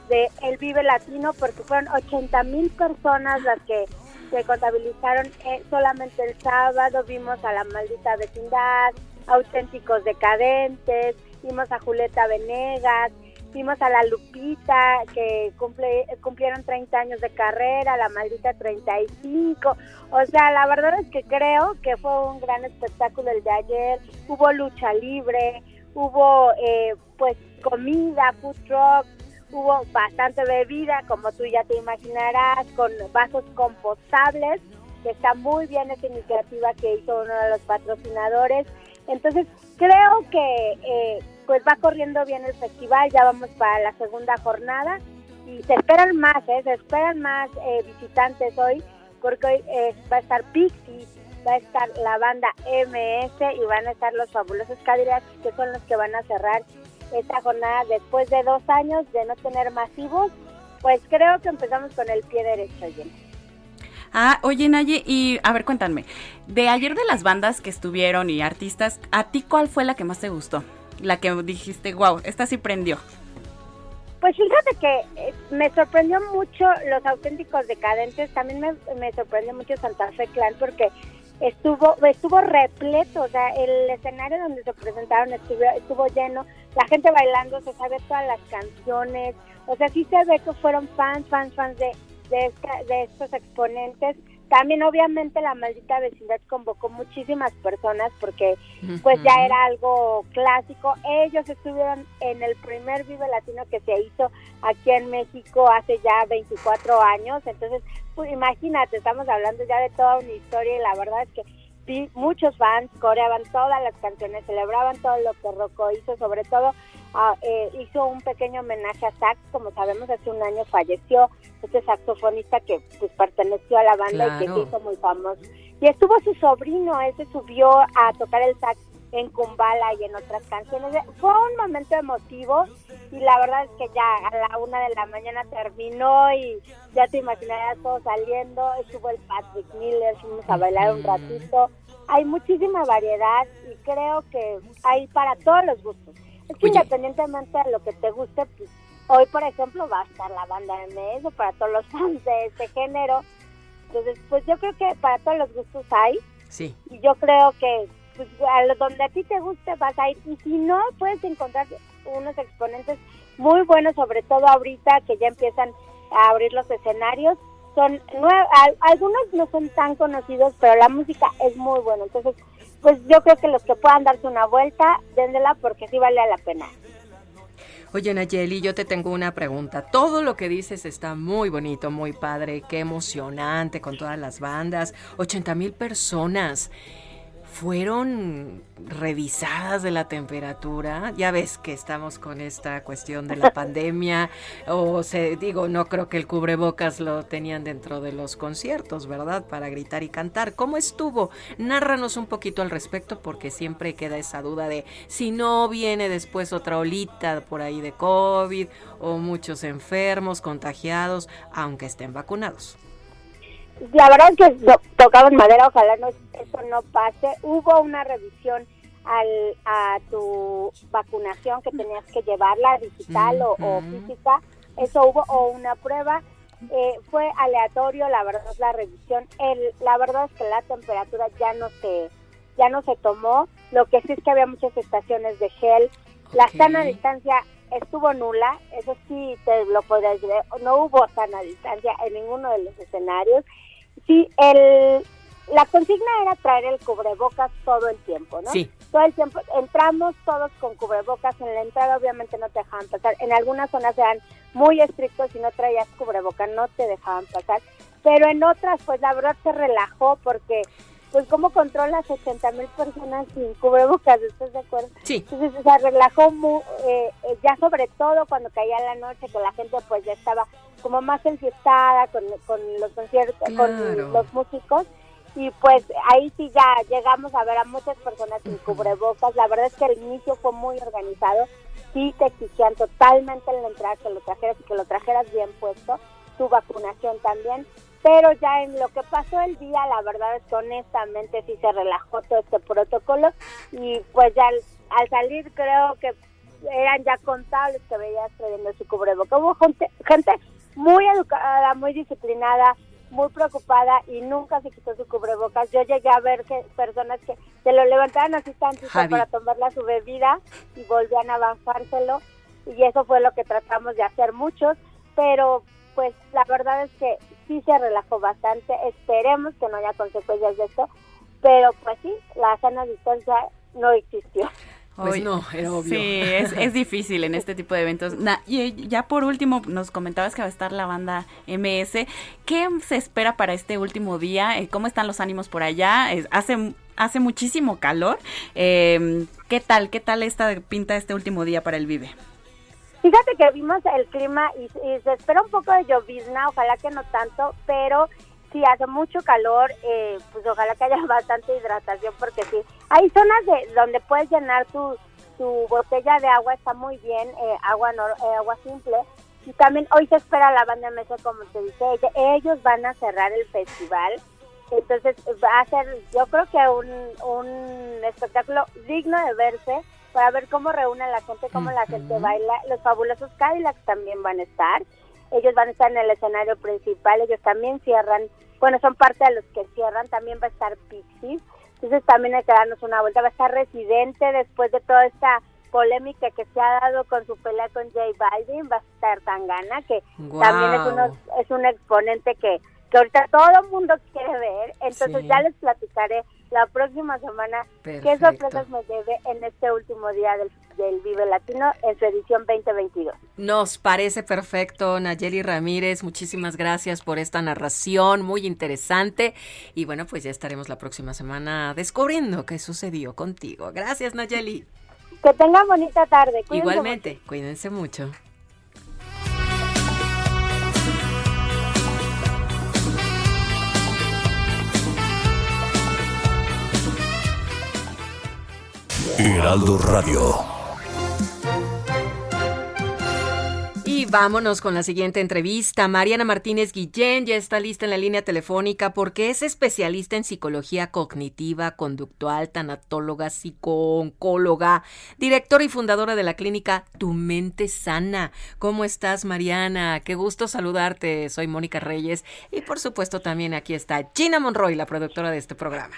de El Vive Latino porque fueron 80 mil personas las que se contabilizaron eh, solamente el sábado, vimos a la maldita vecindad, auténticos decadentes, vimos a Julieta Venegas, vimos a la Lupita que cumple, cumplieron 30 años de carrera, la maldita 35, o sea, la verdad es que creo que fue un gran espectáculo el de ayer, hubo lucha libre, hubo eh, pues comida, food truck, hubo bastante bebida, como tú ya te imaginarás, con vasos compostables, que está muy bien esa iniciativa que hizo uno de los patrocinadores. Entonces, creo que eh, pues va corriendo bien el festival, ya vamos para la segunda jornada y se esperan más, ¿eh? se esperan más eh, visitantes hoy, porque hoy va a estar Pixie, va a estar la banda MS y van a estar los fabulosos Cadillacs, que son los que van a cerrar esta jornada después de dos años de no tener masivos. Pues creo que empezamos con el pie derecho, Jenny. Ah, oye Naye, y a ver, cuéntame, de ayer de las bandas que estuvieron y artistas, ¿a ti cuál fue la que más te gustó? La que dijiste, wow, esta sí prendió. Pues fíjate que eh, me sorprendió mucho los auténticos decadentes, también me, me sorprendió mucho Santa Fe Clan porque estuvo estuvo repleto, o sea, el escenario donde se presentaron estuvo, estuvo lleno, la gente bailando, se sabe todas las canciones, o sea, sí se ve que fueron fans, fans, fans de, de, estos exponentes, también obviamente la maldita vecindad convocó muchísimas personas porque pues ya era algo clásico. Ellos estuvieron en el primer Vive Latino que se hizo aquí en México hace ya 24 años, entonces pues imagínate, estamos hablando ya de toda una historia y la verdad es que vi muchos fans coreaban todas las canciones, celebraban todo lo que Rocco hizo, sobre todo eh, hizo un pequeño homenaje a sax, como sabemos hace un año falleció este saxofonista que pues perteneció a la banda y que se hizo muy famoso. Y estuvo su sobrino, ese subió a tocar el sax en Kumbala y en otras canciones. Fue un momento emotivo y la verdad es que ya a la una de la mañana terminó y ya te imaginarás todo saliendo. Estuvo el Patrick Miller, fuimos a bailar un ratito. Hay muchísima variedad y creo que hay para todos los gustos. Es que independientemente de lo que te guste, pues, hoy por ejemplo va a estar la banda MS para todos los fans de este género. Entonces, pues yo creo que para todos los gustos hay. Sí. Y yo creo que pues, a donde a ti te guste vas a ir. Y si no, puedes encontrar unos exponentes muy buenos, sobre todo ahorita que ya empiezan a abrir los escenarios. Son algunos no son tan conocidos, pero la música es muy buena. Entonces, pues yo creo que los que puedan darse una vuelta, déndela porque sí vale la pena. Oye, Nayeli, yo te tengo una pregunta. Todo lo que dices está muy bonito, muy padre, qué emocionante con todas las bandas, 80 mil personas fueron revisadas de la temperatura. Ya ves que estamos con esta cuestión de la (laughs) pandemia. o se digo, no creo que el cubrebocas lo tenían dentro de los conciertos, ¿verdad? Para gritar y cantar. ¿Cómo estuvo? Nárranos un poquito al respecto porque siempre queda esa duda de si no viene después otra olita por ahí de COVID o muchos enfermos, contagiados, aunque estén vacunados la verdad es que tocaba en madera, ojalá no, eso no pase. Hubo una revisión al, a tu vacunación que tenías que llevarla digital o, física, eso hubo, o una prueba. Eh, fue aleatorio, la verdad, la revisión. El, la verdad es que la temperatura ya no se ya no se tomó. Lo que sí es que había muchas estaciones de gel. La sana distancia estuvo nula, eso sí te lo podría decir. No hubo sana distancia en ninguno de los escenarios Sí, el, la consigna era traer el cubrebocas todo el tiempo, ¿no? Sí. Todo el tiempo. Entramos todos con cubrebocas. En la entrada obviamente no te dejaban pasar. En algunas zonas eran muy estrictos. Si no traías cubrebocas no te dejaban pasar. Pero en otras, pues la verdad se relajó porque pues cómo controlas 80 mil personas sin cubrebocas, ¿estás de acuerdo? Sí. Entonces se relajó muy, eh, eh, ya sobre todo cuando caía la noche, que la gente pues ya estaba como más enfiestada con, con los conciertos, con los músicos, y pues ahí sí ya llegamos a ver a muchas personas sin cubrebocas, la verdad es que el inicio fue muy organizado, sí te exigían totalmente en la entrada que lo trajeras y que lo trajeras bien puesto, tu vacunación también, pero ya en lo que pasó el día, la verdad es que honestamente sí se relajó todo este protocolo y pues ya al, salir creo que eran ya contables que veías trayendo su cubreboca. Hubo gente, gente muy educada, muy disciplinada, muy preocupada y nunca se quitó su cubrebocas. Yo llegué a ver que personas que se lo levantaban así tanto para tomarla su bebida y volvían a bajárselo y eso fue lo que tratamos de hacer muchos, pero pues la verdad es que sí se relajó bastante. Esperemos que no haya consecuencias de esto, pero pues sí, la sana distancia no existió. Pues no, era obvio. Sí, es, difícil en este tipo de eventos. y ya por último, nos comentabas que va a estar la banda MS. ¿Qué se espera para este último día? Eh, ¿Cómo están los ánimos por allá? hace, hace muchísimo calor. Eh, ¿Qué tal? ¿Qué tal esta pinta este último día para el Vive? Fíjate que vimos el clima y, se espera un poco de llovizna, ojalá que no tanto, pero si hace mucho calor, eh, pues ojalá que haya (laughs) bastante hidratación porque sí. Hay zonas de donde puedes llenar tu, botella de agua, está muy bien, eh, agua, eh, agua simple. Y también hoy se espera la banda mesa, como te dice, ellos van a cerrar el festival. Entonces va a ser, yo creo que un, un espectáculo digno de verse para ver cómo reúne la gente, cómo la gente baila. Los fabulosos Cadillacs también van a estar. Ellos van a estar en el escenario principal, ellos también cierran, bueno, son parte de los que cierran, también va a estar Pixies. Entonces también hay que darnos una vuelta. Va a estar Residente después de toda esta polémica que se ha dado con su pelea con J Balvin. Va a estar Tangana, que también es, uno, es un exponente que, que ahorita todo el mundo quiere ver. Entonces ya les platicaré la próxima semana qué sorpresas me debe en este último día del, del Vive Latino en su edición 2022. Nos parece perfecto, Nayeli Ramírez. Muchísimas gracias por esta narración muy interesante. Y bueno, pues ya estaremos la próxima semana descubriendo qué sucedió contigo. Gracias, Nayeli. Que tengan bonita tarde. Igualmente, cuídense mucho. Heraldo Radio. Y vámonos con la siguiente entrevista. Mariana Martínez Guillén ya está lista en la línea telefónica porque es especialista en psicología cognitiva, conductual, tanatóloga, psicooncóloga, directora y fundadora de la clínica Tu Mente Sana. ¿Cómo estás, Mariana? Qué gusto saludarte. Soy Mónica Reyes y por supuesto también aquí está Gina Monroy, la productora de este programa.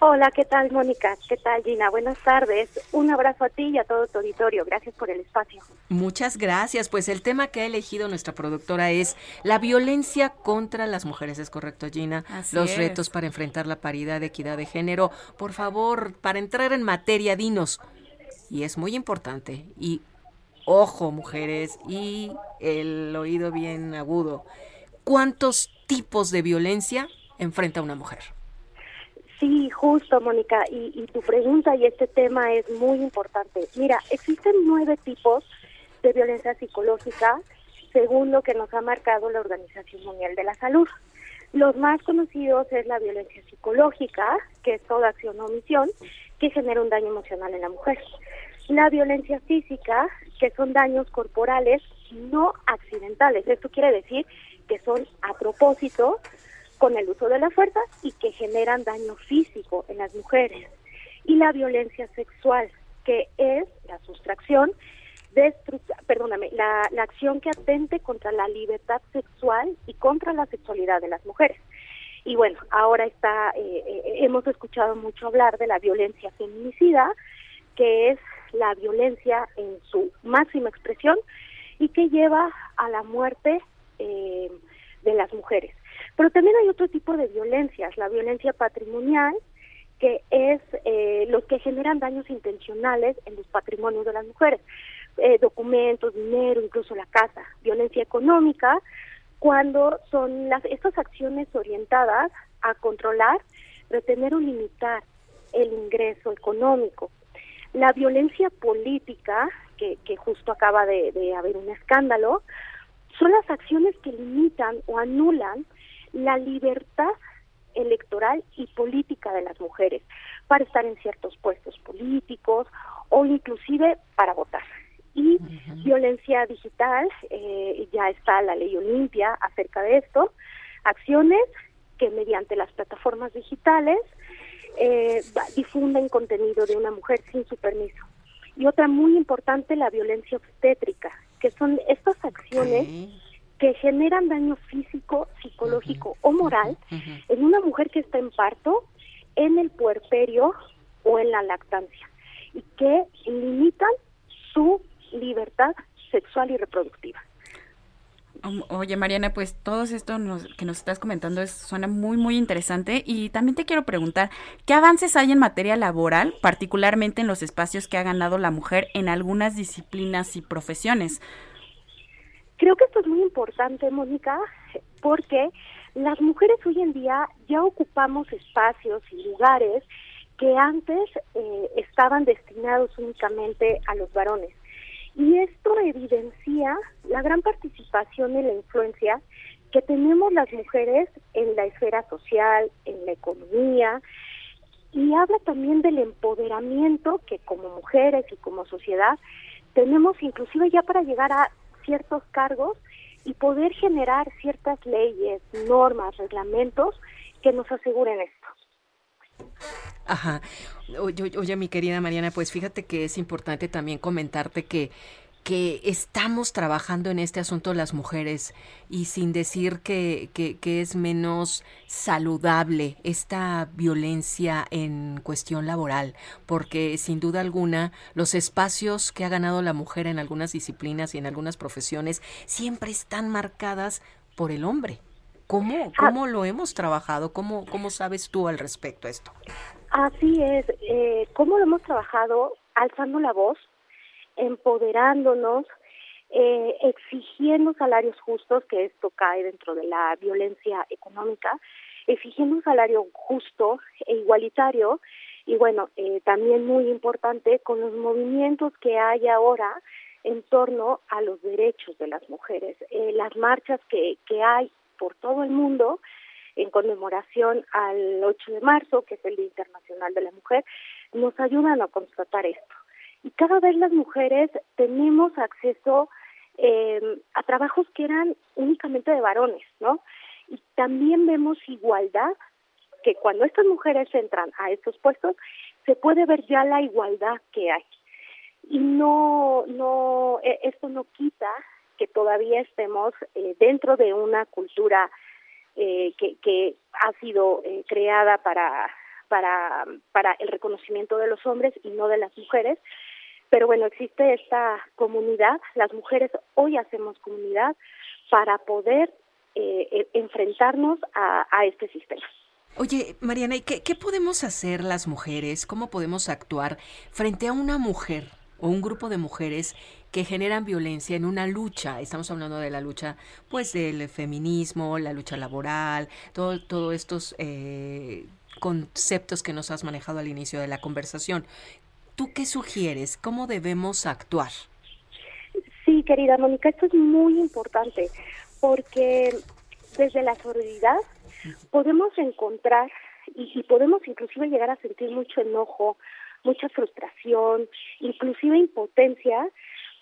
Hola, ¿qué tal Mónica? ¿Qué tal Gina? Buenas tardes. Un abrazo a ti y a todo tu auditorio. Gracias por el espacio. Muchas gracias. Pues el tema que ha elegido nuestra productora es la violencia contra las mujeres. ¿Es correcto, Gina? Los retos para enfrentar la paridad, equidad de género. Por favor, para entrar en materia, dinos. Y es muy importante. Y ojo, mujeres, y el oído bien agudo. ¿Cuántos tipos de violencia enfrenta una mujer? Sí, justo, Mónica, y, tu pregunta y este tema es muy importante. Mira, existen nueve tipos de violencia psicológica según lo que nos ha marcado la Organización Mundial de la Salud. Los más conocidos es la violencia psicológica, que es toda acción o omisión que genera un daño emocional en la mujer. La violencia física, que son daños corporales no accidentales. Esto quiere decir que son a propósito con el uso de la fuerza y que generan daño físico en las mujeres. Y la violencia sexual, que es la sustracción, perdóname, la, la acción que atente contra la libertad sexual y contra la sexualidad de las mujeres. Y bueno, ahora está, eh, eh, hemos escuchado mucho hablar de la violencia feminicida, que es la violencia en su máxima expresión y que lleva a la muerte eh, de las mujeres. Pero también hay otro tipo de violencias, la violencia patrimonial, que es eh, los que generan daños intencionales en los patrimonios de las mujeres, eh, documentos, dinero, incluso la casa, violencia económica, cuando son las estas acciones orientadas a controlar, retener o limitar el ingreso económico. La violencia política, que, que justo acaba de, de haber un escándalo, son las acciones que limitan o anulan la libertad electoral y política de las mujeres para estar en ciertos puestos políticos o inclusive para votar. Y violencia digital, eh, ya está la ley Olimpia acerca de esto, acciones que mediante las plataformas digitales eh, difunden contenido de una mujer sin su permiso. Y otra muy importante, la violencia obstétrica, que son estas acciones que generan daño físico, psicológico o moral en una mujer que está en parto, en el puerperio o en la lactancia y que limitan su libertad sexual y reproductiva. Oye, Mariana, pues todo esto que nos estás comentando es, suena muy, muy interesante. Y también te quiero preguntar, ¿qué avances hay en materia laboral, particularmente en los espacios que ha ganado la mujer en algunas disciplinas y profesiones? Creo que esto es muy importante, Mónica, porque las mujeres hoy en día ya ocupamos espacios y lugares que antes eh, estaban destinados únicamente a los varones. Y esto evidencia la gran participación y la influencia que tenemos las mujeres en la esfera social, en la economía, y habla también del empoderamiento que como mujeres y como sociedad tenemos inclusive ya para llegar a ciertos cargos y poder generar ciertas leyes, normas, reglamentos que nos aseguren esto. Ajá. Oye, oye, mi querida Mariana, pues fíjate que es importante también comentarte que que estamos trabajando en este asunto las mujeres y sin decir que, que, es menos saludable esta violencia en cuestión laboral, porque sin duda alguna los espacios que ha ganado la mujer en algunas disciplinas y en algunas profesiones siempre están marcadas por el hombre. ¿Cómo, cómo lo hemos trabajado? ¿Cómo, ¿Cómo sabes tú al respecto a esto? Así es. Eh, ¿Cómo lo hemos trabajado? Alzando la voz, empoderándonos, eh, exigiendo salarios justos, que esto cae dentro de la violencia económica, exigiendo un salario justo e igualitario y bueno, eh, también muy importante con los movimientos que hay ahora en torno a los derechos de las mujeres. Eh, las marchas que, que hay por todo el mundo en conmemoración al 8 de marzo, que es el Día Internacional de la Mujer, nos ayudan a constatar esto. Y cada vez las mujeres tenemos acceso eh, a trabajos que eran únicamente de varones, ¿no? Y también vemos igualdad, que cuando estas mujeres entran a estos puestos, se puede ver ya la igualdad que hay. Y no, no, e, esto no quita que todavía estemos eh, dentro de una cultura eh, que, que ha sido eh, creada para, para, para el reconocimiento de los hombres y no de las mujeres, pero bueno, existe esta comunidad, las mujeres hoy hacemos comunidad para poder eh, e, enfrentarnos a, este sistema. Oye, Mariana, ¿y qué, podemos hacer las mujeres? ¿Cómo podemos actuar frente a una mujer o un grupo de mujeres que generan violencia en una lucha. Estamos hablando de la lucha, pues, del feminismo, la lucha laboral, todos todo estos eh, conceptos que nos has manejado al inicio de la conversación. ¿Tú qué sugieres? ¿Cómo debemos actuar? Sí, querida Mónica, esto es muy importante porque desde la solidaridad podemos encontrar y, podemos inclusive llegar a sentir mucho enojo, mucha frustración, inclusive impotencia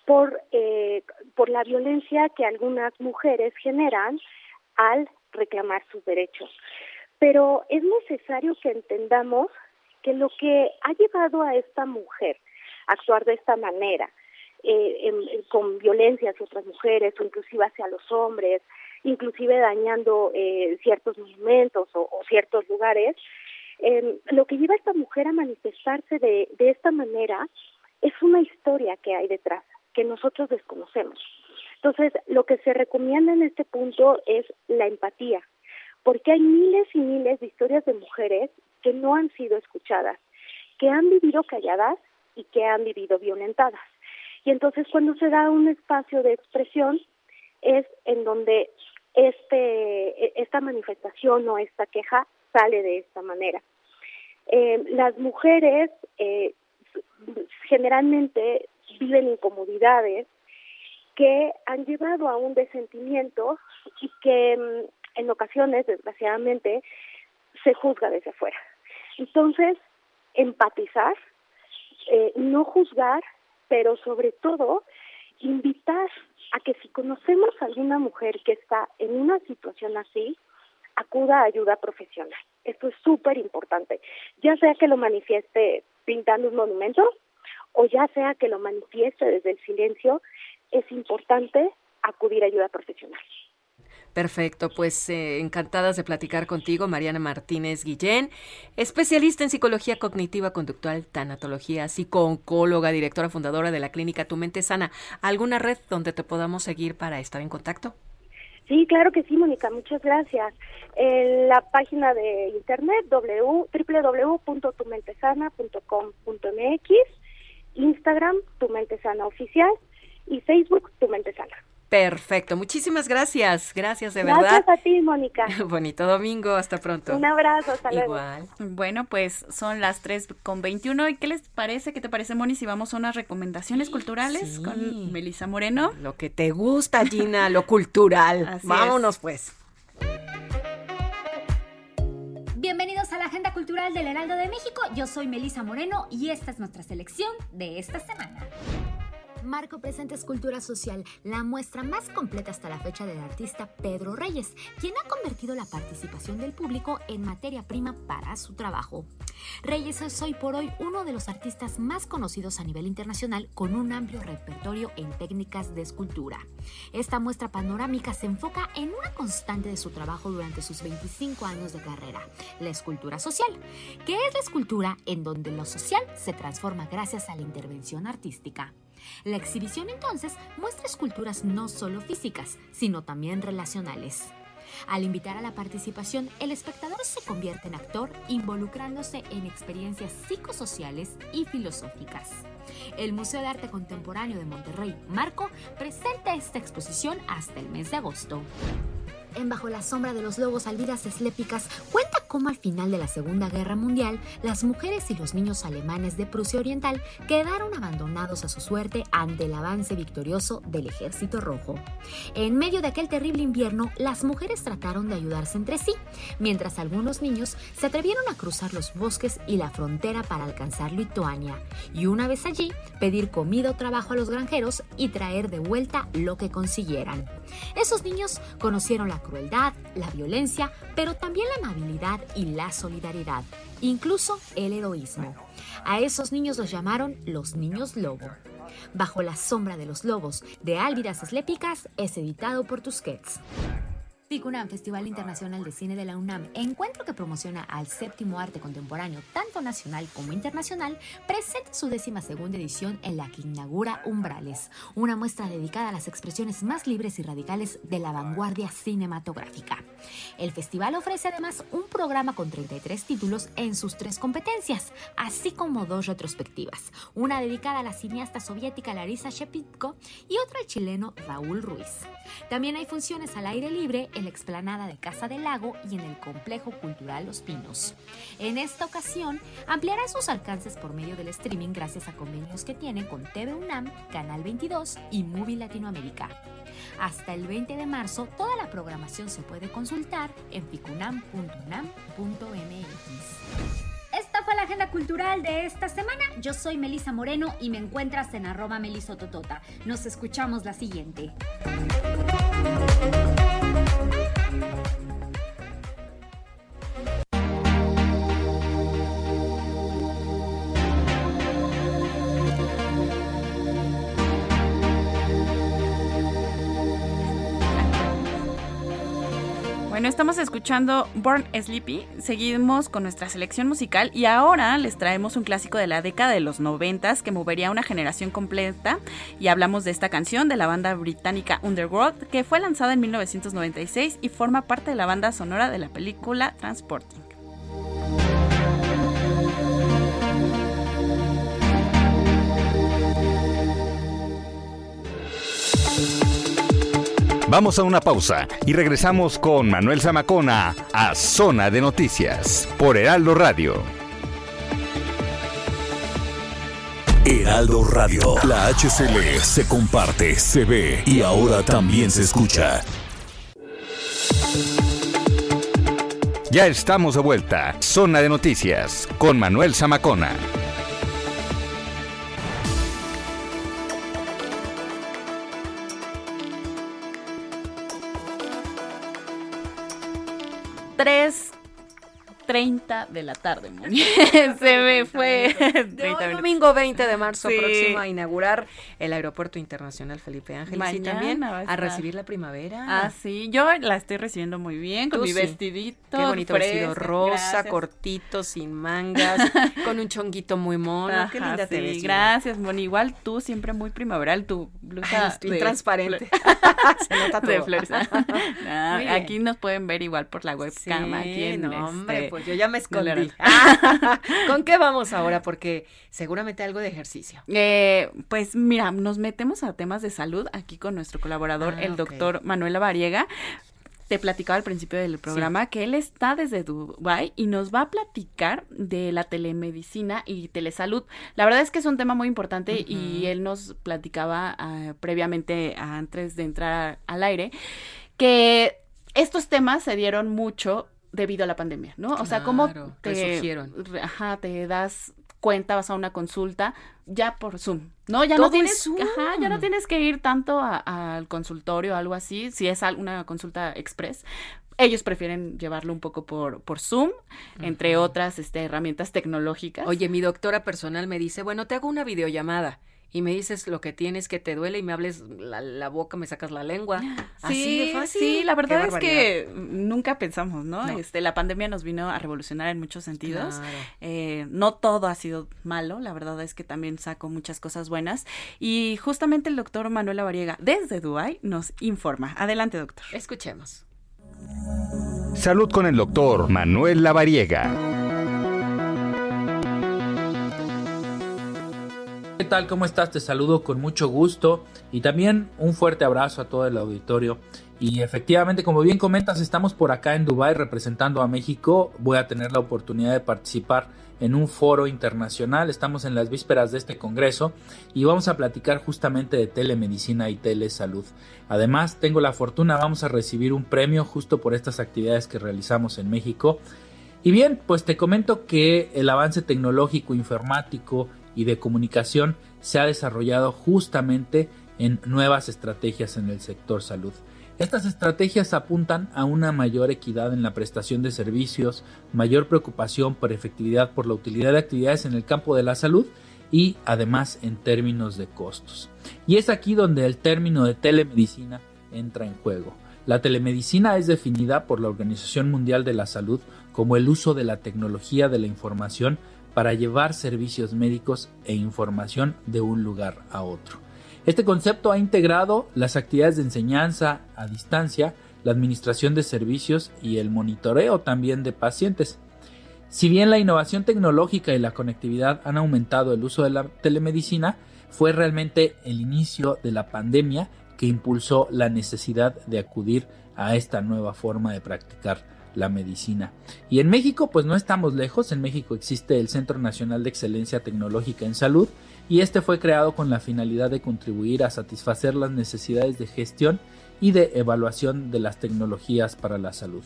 por, eh, por la violencia que algunas mujeres generan al reclamar sus derechos. Pero es necesario que entendamos que lo que ha llevado a esta mujer a actuar de esta manera, eh, con violencia hacia otras mujeres o inclusive hacia los hombres, inclusive dañando eh, ciertos monumentos o, ciertos lugares, eh, lo que lleva a esta mujer a manifestarse de, de esta manera es una historia que hay detrás, que nosotros desconocemos. Entonces, lo que se recomienda en este punto es la empatía, porque hay miles y miles de historias de mujeres que no han sido escuchadas, que han vivido calladas y que han vivido violentadas. Y entonces cuando se da un espacio de expresión es en donde este esta manifestación o esta queja sale de esta manera. Eh, las mujeres eh, generalmente viven incomodidades que han llevado a un desentimiento y que mm, en ocasiones, desgraciadamente, se juzga desde fuera. Entonces, empatizar, eh, no juzgar, pero sobre todo invitar a que si conocemos a alguna mujer que está en una situación así, acuda a ayuda profesional. Esto es súper importante. Ya sea que lo manifieste pintando un monumento o ya sea que lo manifieste desde el silencio, es importante acudir a ayuda profesional. Perfecto, pues eh, encantadas de platicar contigo, Mariana Martínez Guillén, especialista en psicología cognitiva conductual, tanatología, psico-oncóloga, directora fundadora de la clínica Tu Mente Sana. ¿Alguna red donde te podamos seguir para estar en contacto? Sí, claro que sí, Mónica, muchas gracias. En la página de internet www.tumentesana.com.mx, Instagram, Tu Mente Sana Oficial y Facebook, Tu Mente Sana. Perfecto, muchísimas gracias, gracias de verdad. Gracias a ti, Mónica. (laughs) Bonito domingo, hasta pronto. Un abrazo, hasta Igual. Bueno, pues son las 3 con 21. ¿Y qué les parece? ¿Qué te parece, Moni, si vamos a unas recomendaciones culturales con Melissa Moreno? Lo que te gusta, Gina, lo cultural. (laughs) Vámonos, pues. Bienvenidos a la Agenda Cultural del Heraldo de México. Yo soy Melissa Moreno y esta es nuestra selección de esta semana. Marco presenta Escultura Social, la muestra más completa hasta la fecha del artista Pedro Reyes, quien ha convertido la participación del público en materia prima para su trabajo. Reyes es hoy por hoy uno de los artistas más conocidos a nivel internacional con un amplio repertorio en técnicas de escultura. Esta muestra panorámica se enfoca en una constante de su trabajo durante sus 25 años de carrera, la escultura social, que es la escultura en donde lo social se transforma gracias a la intervención artística. La exhibición entonces muestra esculturas no solo físicas, sino también relacionales. Al invitar a la participación, el espectador se convierte en actor involucrándose en experiencias psicosociales y filosóficas. El Museo de Arte Contemporáneo de Monterrey, Marco, presenta esta exposición hasta el mes de agosto Bajo la sombra de los lobos alvidas eslépicas cuenta cómo al final de la Segunda Guerra Mundial las mujeres y los niños alemanes de Prusia Oriental quedaron abandonados a su suerte ante el avance victorioso del Ejército Rojo. En medio de aquel terrible invierno, las mujeres trataron de ayudarse entre sí, mientras algunos niños se atrevieron a cruzar los bosques y la frontera para alcanzar Lituania, y una vez allí pedir comida o trabajo a los granjeros y traer de vuelta lo que consiguieran. Esos niños conocieron la crueldad, la violencia, pero también la amabilidad y la solidaridad, incluso el heroísmo. A esos niños los llamaron los niños lobo. Bajo la sombra de los lobos de Álvidas Eslépicas es editado por Tusquets. FICUNAM, Festival Internacional de Cine de la UNAM, encuentro que promociona al séptimo arte contemporáneo, tanto nacional como internacional, presenta su décima segunda edición en la que inaugura Umbrales, una muestra dedicada a las expresiones más libres y radicales de la vanguardia cinematográfica. El festival ofrece además un programa con 33 títulos en sus tres competencias, así como dos retrospectivas, una dedicada a la cineasta soviética Larisa Shepitko y otra al chileno Raúl Ruiz. También hay funciones al aire libre en la explanada de Casa del Lago y en el Complejo Cultural Los Pinos. En esta ocasión, ampliará sus alcances por medio del streaming gracias a convenios que tiene con TV UNAM, Canal 22 y Movie Latinoamérica. Hasta el 20 de marzo, toda la programación se puede consultar en ficunam.unam.mx. Esta fue la agenda cultural de esta semana. Yo soy Melisa Moreno y me encuentras en arroba melisototota. Nos escuchamos la siguiente. Estamos escuchando Born Sleepy, seguimos con nuestra selección musical y ahora les traemos un clásico de la década de los noventas que movería una generación completa y hablamos de esta canción de la banda británica Underworld que fue lanzada en 1996 y forma parte de la banda sonora de la película Transporting. Vamos a una pausa y regresamos con Manuel Zamacona a Zona de Noticias por Heraldo Radio. Heraldo Radio, la HCL se comparte, se ve y ahora también se escucha. Ya estamos de vuelta. Zona de Noticias con Manuel Zamacona. De la tarde, Moni. (laughs) Se me fue. De domingo 20 de marzo próximo a inaugurar el Aeropuerto Internacional Felipe Ángel. y también a, recibir la primavera. Ah, sí, yo la estoy recibiendo muy bien con mi vestidito. Qué bonito vestido rosa, cortito, sin mangas, (laughs) con un chonguito muy mono. Qué linda te ves. Gracias, Moni. Igual tú siempre muy primaveral, tu blusa Ay, transparente. (laughs) Se nota todo. De flores. aquí nos pueden ver igual por la webcam aquí en no, hombre, este, pues yo ya me escondí. (laughs) ¿Con qué vamos ahora? Porque seguramente algo de ejercicio. Eh, pues mira, nos metemos a temas de salud aquí con nuestro colaborador, ah, el doctor Manuel Variega te platicaba al principio del programa que él está desde Dubai y nos va a platicar de la telemedicina y telesalud. La verdad es que es un tema muy importante y él nos platicaba ah, previamente antes de entrar al aire que estos temas se dieron mucho debido a la pandemia, ¿no? o sea, ¿cómo te, ajá, te das cuenta, vas a una consulta ya por Zoom, ¿no? Ya no tienes, ajá, ya no tienes que ir tanto al consultorio o algo así, si es una consulta express. Ellos prefieren llevarlo un poco por, por Zoom, entre otras este, herramientas tecnológicas. Oye, mi doctora personal me dice, bueno, te hago una videollamada y me dices lo que tienes que te duele y me hables la, boca, me sacas la lengua. (gasps) Sí, Sí, la verdad es que nunca pensamos, ¿no? Este, la pandemia nos vino a revolucionar en muchos sentidos. Eh, no todo ha sido malo, la verdad es que también sacó muchas cosas buenas. Y justamente el doctor Manuel Variega, desde Dubai, nos informa. Adelante, doctor. Escuchemos. Salud con el doctor Manuel Lavariega. ¿Qué tal? ¿Cómo estás? Te saludo con mucho gusto y también un fuerte abrazo a todo el auditorio. Y efectivamente, como bien comentas, estamos por acá en Dubai representando a México. Voy a tener la oportunidad de participar en un foro internacional. Estamos en las vísperas de este congreso y vamos a platicar justamente de telemedicina y telesalud. Además, tengo la fortuna, vamos a recibir un premio justo por estas actividades que realizamos en México. Y bien, pues te comento que el avance tecnológico, informático y de comunicación se ha desarrollado justamente en nuevas estrategias en el sector salud. Estas estrategias apuntan a una mayor equidad en la prestación de servicios, mayor preocupación por efectividad por la utilidad de actividades en el campo de la salud y además en términos de costos. Y es aquí donde el término de telemedicina entra en juego. La telemedicina es definida por la Organización Mundial de la Salud como el uso de la tecnología de la información para llevar servicios médicos e información de un lugar a otro. Este concepto ha integrado las actividades de enseñanza a distancia, la administración de servicios y el monitoreo también de pacientes. Si bien la innovación tecnológica y la conectividad han aumentado el uso de la telemedicina, fue realmente el inicio de la pandemia que impulsó la necesidad de acudir a esta nueva forma de practicar la medicina. Y en México, pues no estamos lejos, en México existe el Centro Nacional de Excelencia Tecnológica en Salud, y este fue creado con la finalidad de contribuir a satisfacer las necesidades de gestión y de evaluación de las tecnologías para la salud.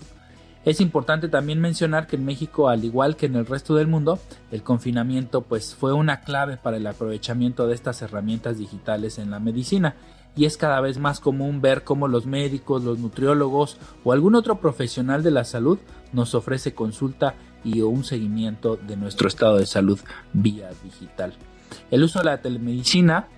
Es importante también mencionar que en México, al igual que en el resto del mundo, el confinamiento pues fue una clave para el aprovechamiento de estas herramientas digitales en la medicina y es cada vez más común ver cómo los médicos, los nutriólogos o algún otro profesional de la salud nos ofrece consulta y un seguimiento de nuestro estado de salud vía digital. El uso de la telemedicina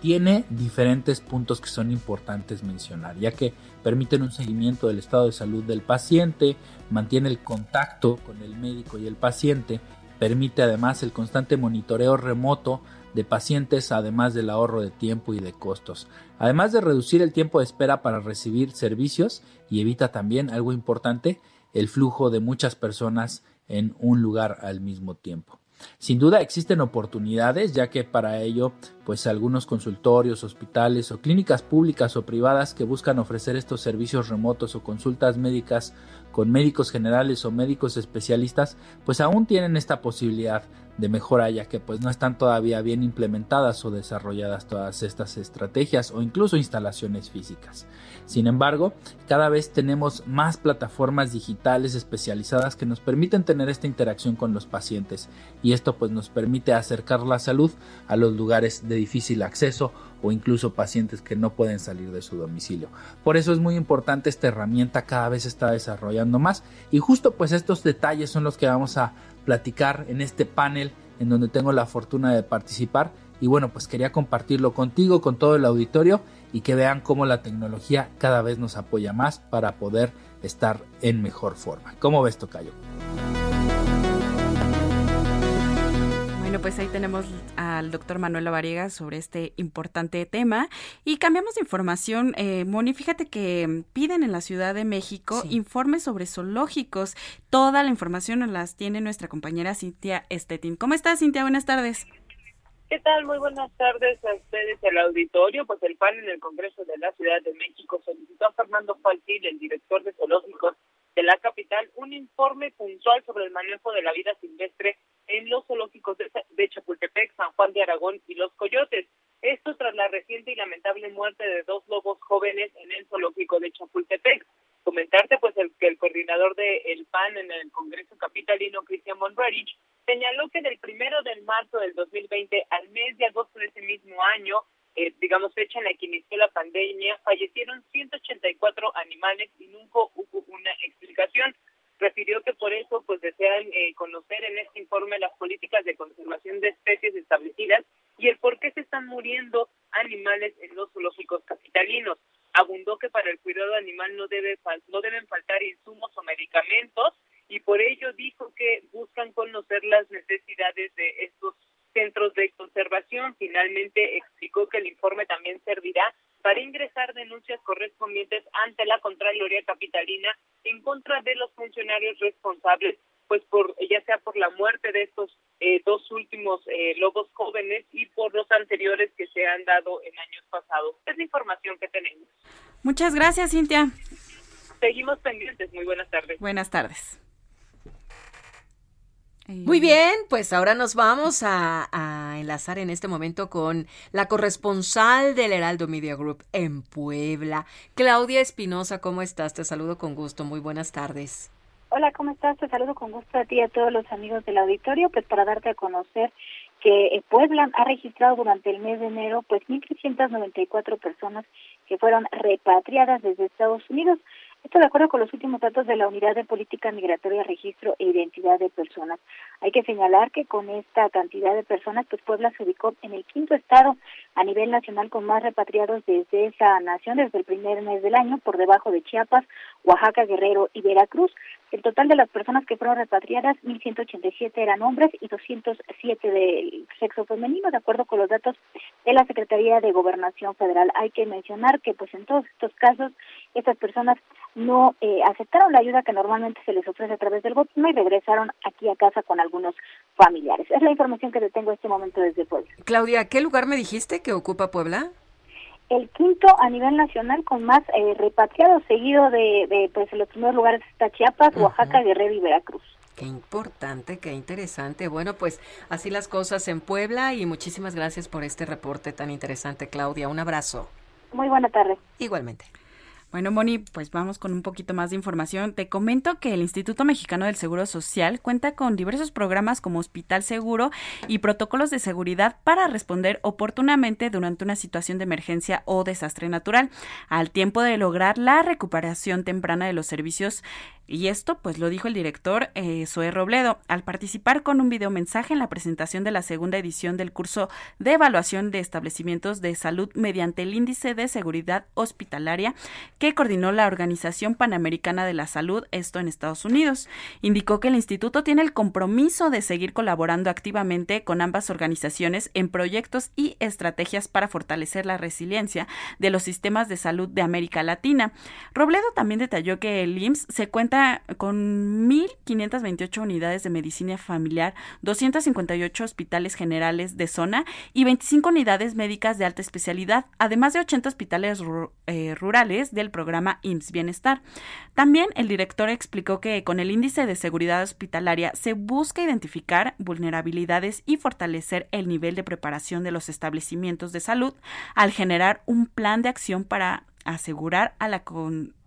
tiene diferentes puntos que son importantes mencionar, ya que permiten un seguimiento del estado de salud del paciente, mantiene el contacto con el médico y el paciente, permite además el constante monitoreo remoto de pacientes, además del ahorro de tiempo y de costos, además de reducir el tiempo de espera para recibir servicios y evita también algo importante, el flujo de muchas personas en un lugar al mismo tiempo. Sin duda existen oportunidades, ya que para ello, pues algunos consultorios, hospitales o clínicas públicas o privadas que buscan ofrecer estos servicios remotos o consultas médicas con médicos generales o médicos especialistas, pues aún tienen esta posibilidad de mejora ya que pues no están todavía bien implementadas o desarrolladas todas estas estrategias o incluso instalaciones físicas. Sin embargo, cada vez tenemos más plataformas digitales especializadas que nos permiten tener esta interacción con los pacientes y esto pues nos permite acercar la salud a los lugares de difícil acceso o incluso pacientes que no pueden salir de su domicilio. Por eso es muy importante esta herramienta, cada vez está desarrollando más y justo pues estos detalles son los que vamos a platicar en este panel en donde tengo la fortuna de participar y bueno pues quería compartirlo contigo, con todo el auditorio y que vean cómo la tecnología cada vez nos apoya más para poder estar en mejor forma. ¿Cómo ves, Tocayo? Bueno, pues ahí tenemos al doctor Manuel Lavariega sobre este importante tema. Y cambiamos de información. Eh, Moni, fíjate que piden en la Ciudad de México informes sobre zoológicos. Toda la información nos las tiene nuestra compañera Cintia Estetin. ¿Cómo estás, Cintia? Buenas tardes. ¿Qué tal? Muy buenas tardes a ustedes, el auditorio. Pues el PAN en el Congreso de la Ciudad de México solicitó a Fernando Faltil, el director de zoológicos de la capital, un informe puntual sobre el manejo de la vida silvestre en los zoológicos de, Chapultepec, San Juan de Aragón y Los Coyotes. Esto tras la reciente y lamentable muerte de dos lobos jóvenes en el zoológico de Chapultepec. Comentarte pues el, que el coordinador del el PAN en el Congreso Capitalino, Cristian Monrerich, señaló que del primero de marzo del 2020 al mes de agosto de ese mismo año, eh, digamos fecha en la que inició la pandemia, fallecieron 184 animales y nunca. Refirió que por eso pues desean eh, conocer en este informe las políticas de conservación de especies establecidas y el por qué se están muriendo animales en los zoológicos capitalinos. Abundó que para el cuidado animal no debe no deben faltar insumos o medicamentos y por ello dijo que buscan conocer las necesidades de estos centros de conservación. Finalmente explicó que el informe también servirá para ingresar denuncias correspondientes ante la Contraloría Capitalina de los funcionarios responsables, pues por ya sea por la muerte de estos eh, dos últimos eh, lobos jóvenes y por los anteriores que se han dado en años pasados. Es la información que tenemos. Muchas gracias, Cintia. Seguimos pendientes. Muy buenas tardes. Buenas tardes. Muy bien, pues ahora nos vamos a, enlazar en este momento con la corresponsal del Heraldo Media Group en Puebla, Claudia Espinosa. ¿Cómo estás? Te saludo con gusto. Muy buenas tardes. Hola, ¿cómo estás? Te saludo con gusto a ti y a todos los amigos del auditorio, pues para darte a conocer que Puebla ha registrado durante el mes de enero pues 1.394 personas que fueron repatriadas desde Estados Unidos. Esto de acuerdo con los últimos datos de la Unidad de Política Migratoria, Registro e Identidad de Personas. Hay que señalar que con esta cantidad de personas, pues Puebla se ubicó en el quinto estado a nivel nacional con más repatriados desde esa nación desde el primer mes del año, por debajo de Chiapas, Oaxaca, Guerrero y Veracruz. El total de las personas que fueron repatriadas, 1.187 eran hombres y 207 del sexo femenino, de acuerdo con los datos de la Secretaría de Gobernación Federal. Hay que mencionar que, pues, en todos estos casos, estas personas no eh, aceptaron la ayuda que normalmente se les ofrece a través del gobierno y regresaron aquí a casa con algunos familiares. Es la información que te tengo en este momento desde Puebla. Claudia, ¿qué lugar me dijiste que ocupa Puebla? El quinto a nivel nacional con más eh, repatriados, seguido de, de, pues en los primeros lugares está Chiapas, Oaxaca, Guerrero y Veracruz. Qué importante, qué interesante. Bueno, pues así las cosas en Puebla y muchísimas gracias por este reporte tan interesante, Claudia. Un abrazo. Muy buena tarde. Igualmente. Bueno, Moni, pues vamos con un poquito más de información. Te comento que el Instituto Mexicano del Seguro Social cuenta con diversos programas como Hospital Seguro y protocolos de seguridad para responder oportunamente durante una situación de emergencia o desastre natural, al tiempo de lograr la recuperación temprana de los servicios y esto, pues lo dijo el director eh, Zoe Robledo al participar con un videomensaje en la presentación de la segunda edición del curso de evaluación de establecimientos de salud mediante el índice de seguridad hospitalaria que coordinó la Organización Panamericana de la Salud, esto en Estados Unidos. Indicó que el instituto tiene el compromiso de seguir colaborando activamente con ambas organizaciones en proyectos y estrategias para fortalecer la resiliencia de los sistemas de salud de América Latina. Robledo también detalló que el IMSS se cuenta con 1.528 unidades de medicina familiar, 258 hospitales generales de zona y 25 unidades médicas de alta especialidad, además de 80 hospitales eh, rurales del programa IMSS Bienestar. También el director explicó que con el índice de seguridad hospitalaria se busca identificar vulnerabilidades y fortalecer el nivel de preparación de los establecimientos de salud al generar un plan de acción para asegurar a la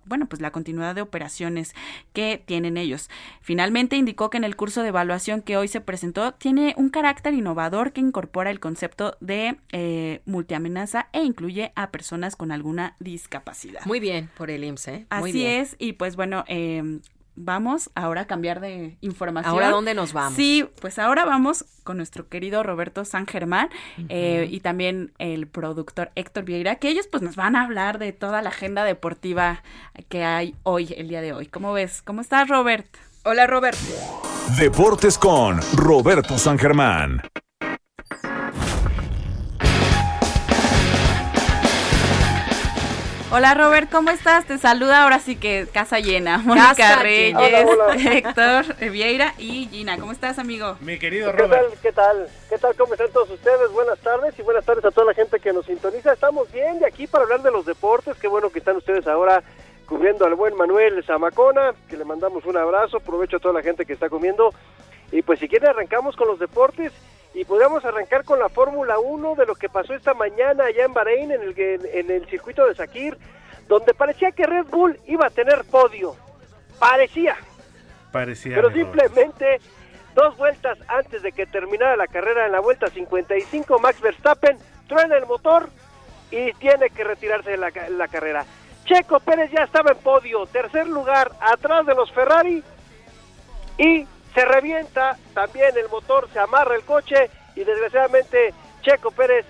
bueno, pues la continuidad de operaciones que tienen ellos. Finalmente indicó que en el curso de evaluación que hoy se presentó tiene un carácter innovador que incorpora el concepto de eh, multiamenaza e incluye a personas con alguna discapacidad. Muy bien por el IMSS, ¿eh? Así es, y pues bueno, eh, vamos ahora a cambiar de información. ¿Ahora dónde nos vamos? Sí, pues ahora vamos con nuestro querido Roberto San Germán eh, y también el productor Héctor Vieira, que ellos pues nos van a hablar de toda la agenda deportiva que hay hoy, el día de hoy. ¿Cómo ves? ¿Cómo estás, Robert? Hola, Robert. Deportes con Roberto San Germán. Hola Robert, ¿cómo estás? Te saluda ahora sí que casa llena. Mónica Reyes, Héctor Vieira y Gina. ¿Cómo estás, amigo? Mi querido Robert. ¿Qué tal? ¿Qué tal? ¿Cómo están todos ustedes? Buenas tardes y buenas tardes a toda la gente que nos sintoniza. Estamos bien de aquí para hablar de los deportes. Qué bueno que están ustedes ahora cubriendo al buen Manuel Zamacona, que le mandamos un abrazo. Aprovecho a toda la gente que está comiendo. Y pues si quieren arrancamos con los deportes y podríamos arrancar con la Fórmula 1 de lo que pasó esta mañana allá en Bahrein, en el, en el circuito de Sakir, donde parecía que Red Bull iba a tener podio. Parecía. Parecía. Pero simplemente dos vueltas antes de que terminara la carrera en la vuelta 55, Max Verstappen truena el motor y tiene que retirarse de la, la carrera. Checo Pérez ya estaba en podio, tercer lugar atrás de los Ferrari y se revienta también el motor, se amarra el coche y desgraciadamente Checo Pérez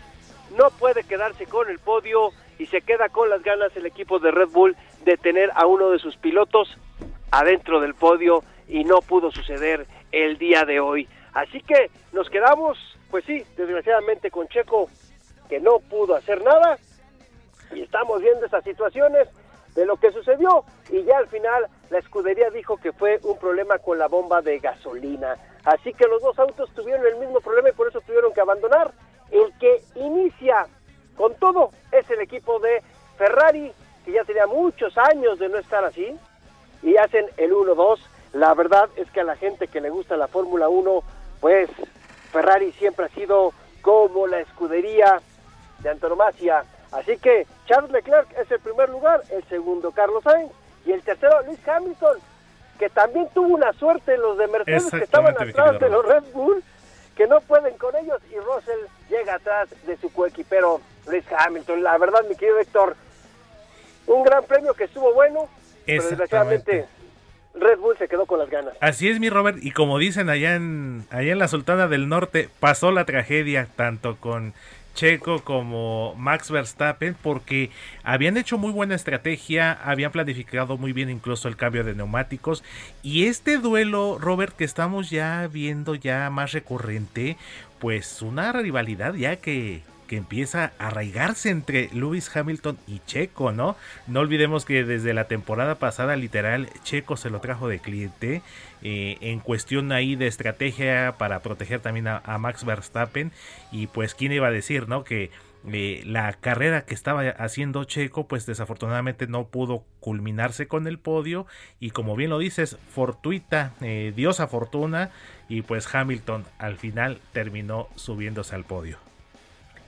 no puede quedarse con el podio y se queda con las ganas el equipo de Red Bull de tener a uno de sus pilotos adentro del podio y no pudo suceder el día de hoy. Así que nos quedamos, pues sí, desgraciadamente con Checo que no pudo hacer nada y estamos viendo esas situaciones de lo que sucedió y ya al final la escudería dijo que fue un problema con la bomba de gasolina. Así que los dos autos tuvieron el mismo problema y por eso tuvieron que abandonar. El que inicia con todo es el equipo de Ferrari, que ya tenía muchos años de no estar así, y hacen el 1-2. La verdad es que a la gente que le gusta la Fórmula 1, pues Ferrari siempre ha sido como la escudería de antonomasia. Así que Charles Leclerc es el primer lugar, el segundo Carlos Sainz y el tercero Luis Hamilton, que también tuvo una suerte en los de Mercedes que estaban atrás de los Red Bull, que no pueden con ellos y Russell llega atrás de su coequipero Luis Hamilton. La verdad, mi querido Héctor, un gran premio que estuvo bueno, pero desgraciadamente Red Bull se quedó con las ganas. Así es, mi Robert, y como dicen allá en, allá en la Sultana del Norte, pasó la tragedia tanto con Checo como Max Verstappen porque habían hecho muy buena estrategia, habían planificado muy bien incluso el cambio de neumáticos. Y este duelo, Robert, que estamos ya viendo ya más recurrente, pues una rivalidad ya que que empieza a arraigarse entre Lewis Hamilton y Checo, ¿no? No olvidemos que desde la temporada pasada, literal, Checo se lo trajo de cliente eh, en cuestión ahí de estrategia para proteger también a, Max Verstappen. Y pues, ¿quién iba a decir, ¿no? Que eh, la carrera que estaba haciendo Checo, pues desafortunadamente no pudo culminarse con el podio. Y como bien lo dices, fortuita, eh, diosa fortuna. Y pues Hamilton al final terminó subiéndose al podio.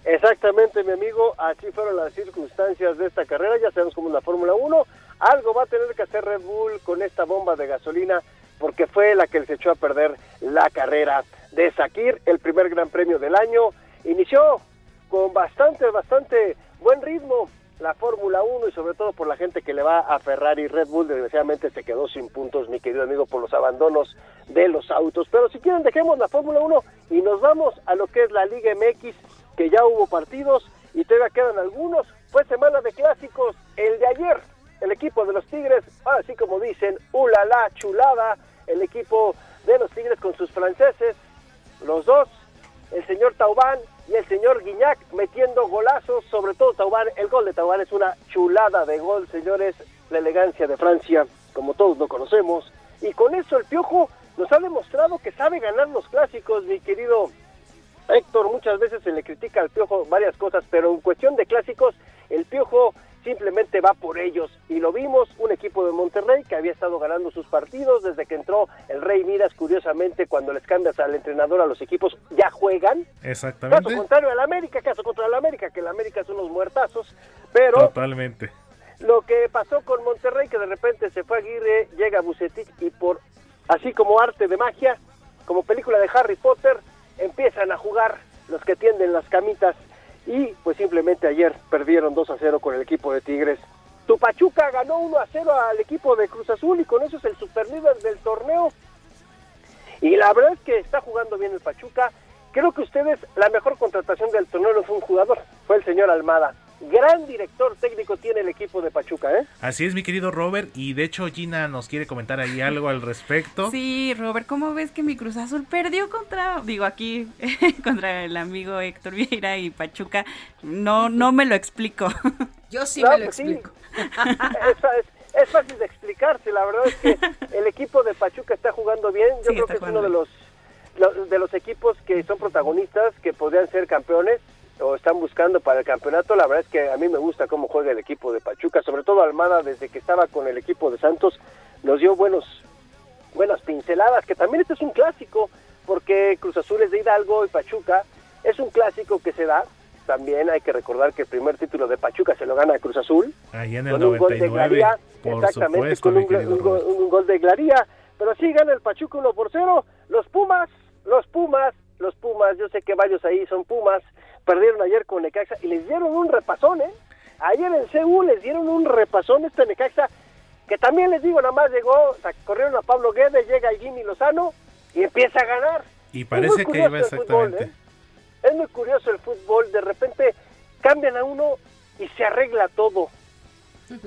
Exactamente, mi amigo, así fueron las circunstancias de esta carrera, ya sabemos cómo es la Fórmula 1, algo va a tener que hacer Red Bull con esta bomba de gasolina porque fue la que les echó a perder la carrera de Sakir, el primer gran premio del año, inició con bastante, bastante buen ritmo la Fórmula 1 y sobre todo por la gente que le va a Ferrari, Red Bull desgraciadamente se quedó sin puntos, mi querido amigo, por los abandonos de los autos, pero si quieren dejemos la Fórmula 1 y nos vamos a lo que es la Liga MX, que ya hubo partidos y todavía quedan algunos. Fue semana de clásicos, el de ayer, el equipo de los Tigres, así como dicen, ulala, chulada, el equipo de los Tigres con sus franceses, los dos, el señor Taubán y el señor Guiñac metiendo golazos, sobre todo Taubán, el gol de Taubán es una chulada de gol, señores, la elegancia de Francia, como todos lo conocemos, y con eso el Piojo nos ha demostrado que sabe ganar los clásicos, mi querido Héctor, muchas veces se le critica al Piojo varias cosas, pero en cuestión de clásicos, el Piojo simplemente va por ellos. Y lo vimos, un equipo de Monterrey que había estado ganando sus partidos desde que entró el Rey Miras, curiosamente, cuando les cambias al entrenador a los equipos, ya juegan. Exactamente. Caso contrario al América, caso contra el América, que el América son unos muertazos, pero... Totalmente. Lo que pasó con Monterrey, que de repente se fue Aguirre, llega Bucetich y por, así como arte de magia, como película de Harry Potter, empiezan a jugar los que tienden las camitas y pues simplemente ayer perdieron 2 a 0 con el equipo de Tigres. Tu Pachuca ganó 1 a 0 al equipo de Cruz Azul y con eso es el superlíder del torneo. Y la verdad es que está jugando bien el Pachuca. Creo que ustedes, la mejor contratación del torneo no fue un jugador, fue el señor Almada gran director técnico tiene el equipo de Pachuca, ¿eh? Así es, mi querido Robert, y de hecho Gina nos quiere comentar ahí algo al respecto. Sí, Robert, ¿cómo ves que mi Cruz Azul perdió contra, digo aquí, (laughs) contra el amigo Héctor Vieira y Pachuca? No, no me lo explico. (laughs) Yo sí me lo pues explico. (laughs) es, fácil de explicarse, la verdad es que el equipo de Pachuca está jugando bien, yo creo que es uno de los de los equipos que son protagonistas, que podrían ser campeones, o están buscando para el campeonato. La verdad es que a mí me gusta cómo juega el equipo de Pachuca, sobre todo Almada desde que estaba con el equipo de Santos nos dio buenos buenas pinceladas, que también este es un clásico, porque Cruz Azul es de Hidalgo y Pachuca es un clásico que se da. También hay que recordar que el primer título de Pachuca se lo gana Cruz Azul. Ahí en el con un gol de Glaría, exactamente, con un, gol de Glaría. Pero sí gana el Pachuca 1 por 0. Los Pumas, los Pumas, los Pumas, yo sé que varios ahí son Pumas, perdieron ayer con Necaxa y les dieron un repasón, ¿eh? Ayer en Seúl les dieron un repasón este Necaxa, que también les digo, nada más llegó, corrieron a Pablo Guedes, llega Jimmy Lozano y empieza a ganar. Y parece que iba exactamente. ¿eh? Es muy curioso el fútbol, de repente cambian a uno y se arregla todo.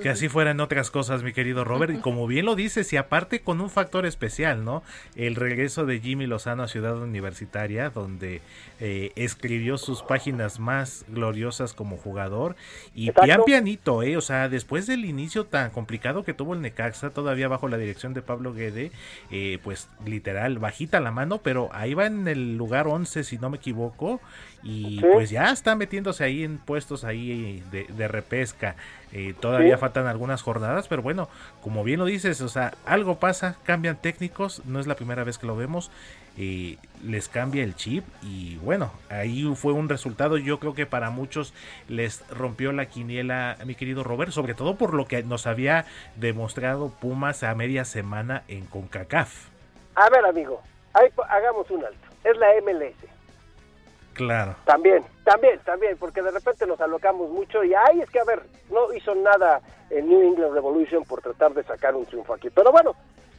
Que así fueran otras cosas, mi querido Robert. Y como bien lo dices, y aparte con un factor especial, ¿no? El regreso de Jimmy Lozano a Ciudad Universitaria, donde eh, escribió sus páginas más gloriosas como jugador. Y pian pianito, ¿eh? O sea, después del inicio tan complicado que tuvo el Necaxa, todavía bajo la dirección de Pablo Guede, eh, pues literal, bajita la mano, pero ahí va en el lugar 11, si no me equivoco. Y pues ya está metiéndose ahí en puestos ahí de, repesca. Eh, todavía faltan algunas jornadas, pero bueno, como bien lo dices, o sea, algo pasa, cambian técnicos, no es la primera vez que lo vemos, eh, les cambia el chip y bueno, ahí fue un resultado, yo creo que para muchos les rompió la quiniela, mi querido Robert, sobre todo por lo que nos había demostrado Pumas a media semana en CONCACAF. A ver, amigo, hagamos un alto, es la MLS Claro. También, también, también, porque de repente nos alocamos mucho y ay, es que a ver, no hizo nada el New England Revolution por tratar de sacar un triunfo aquí. Pero bueno,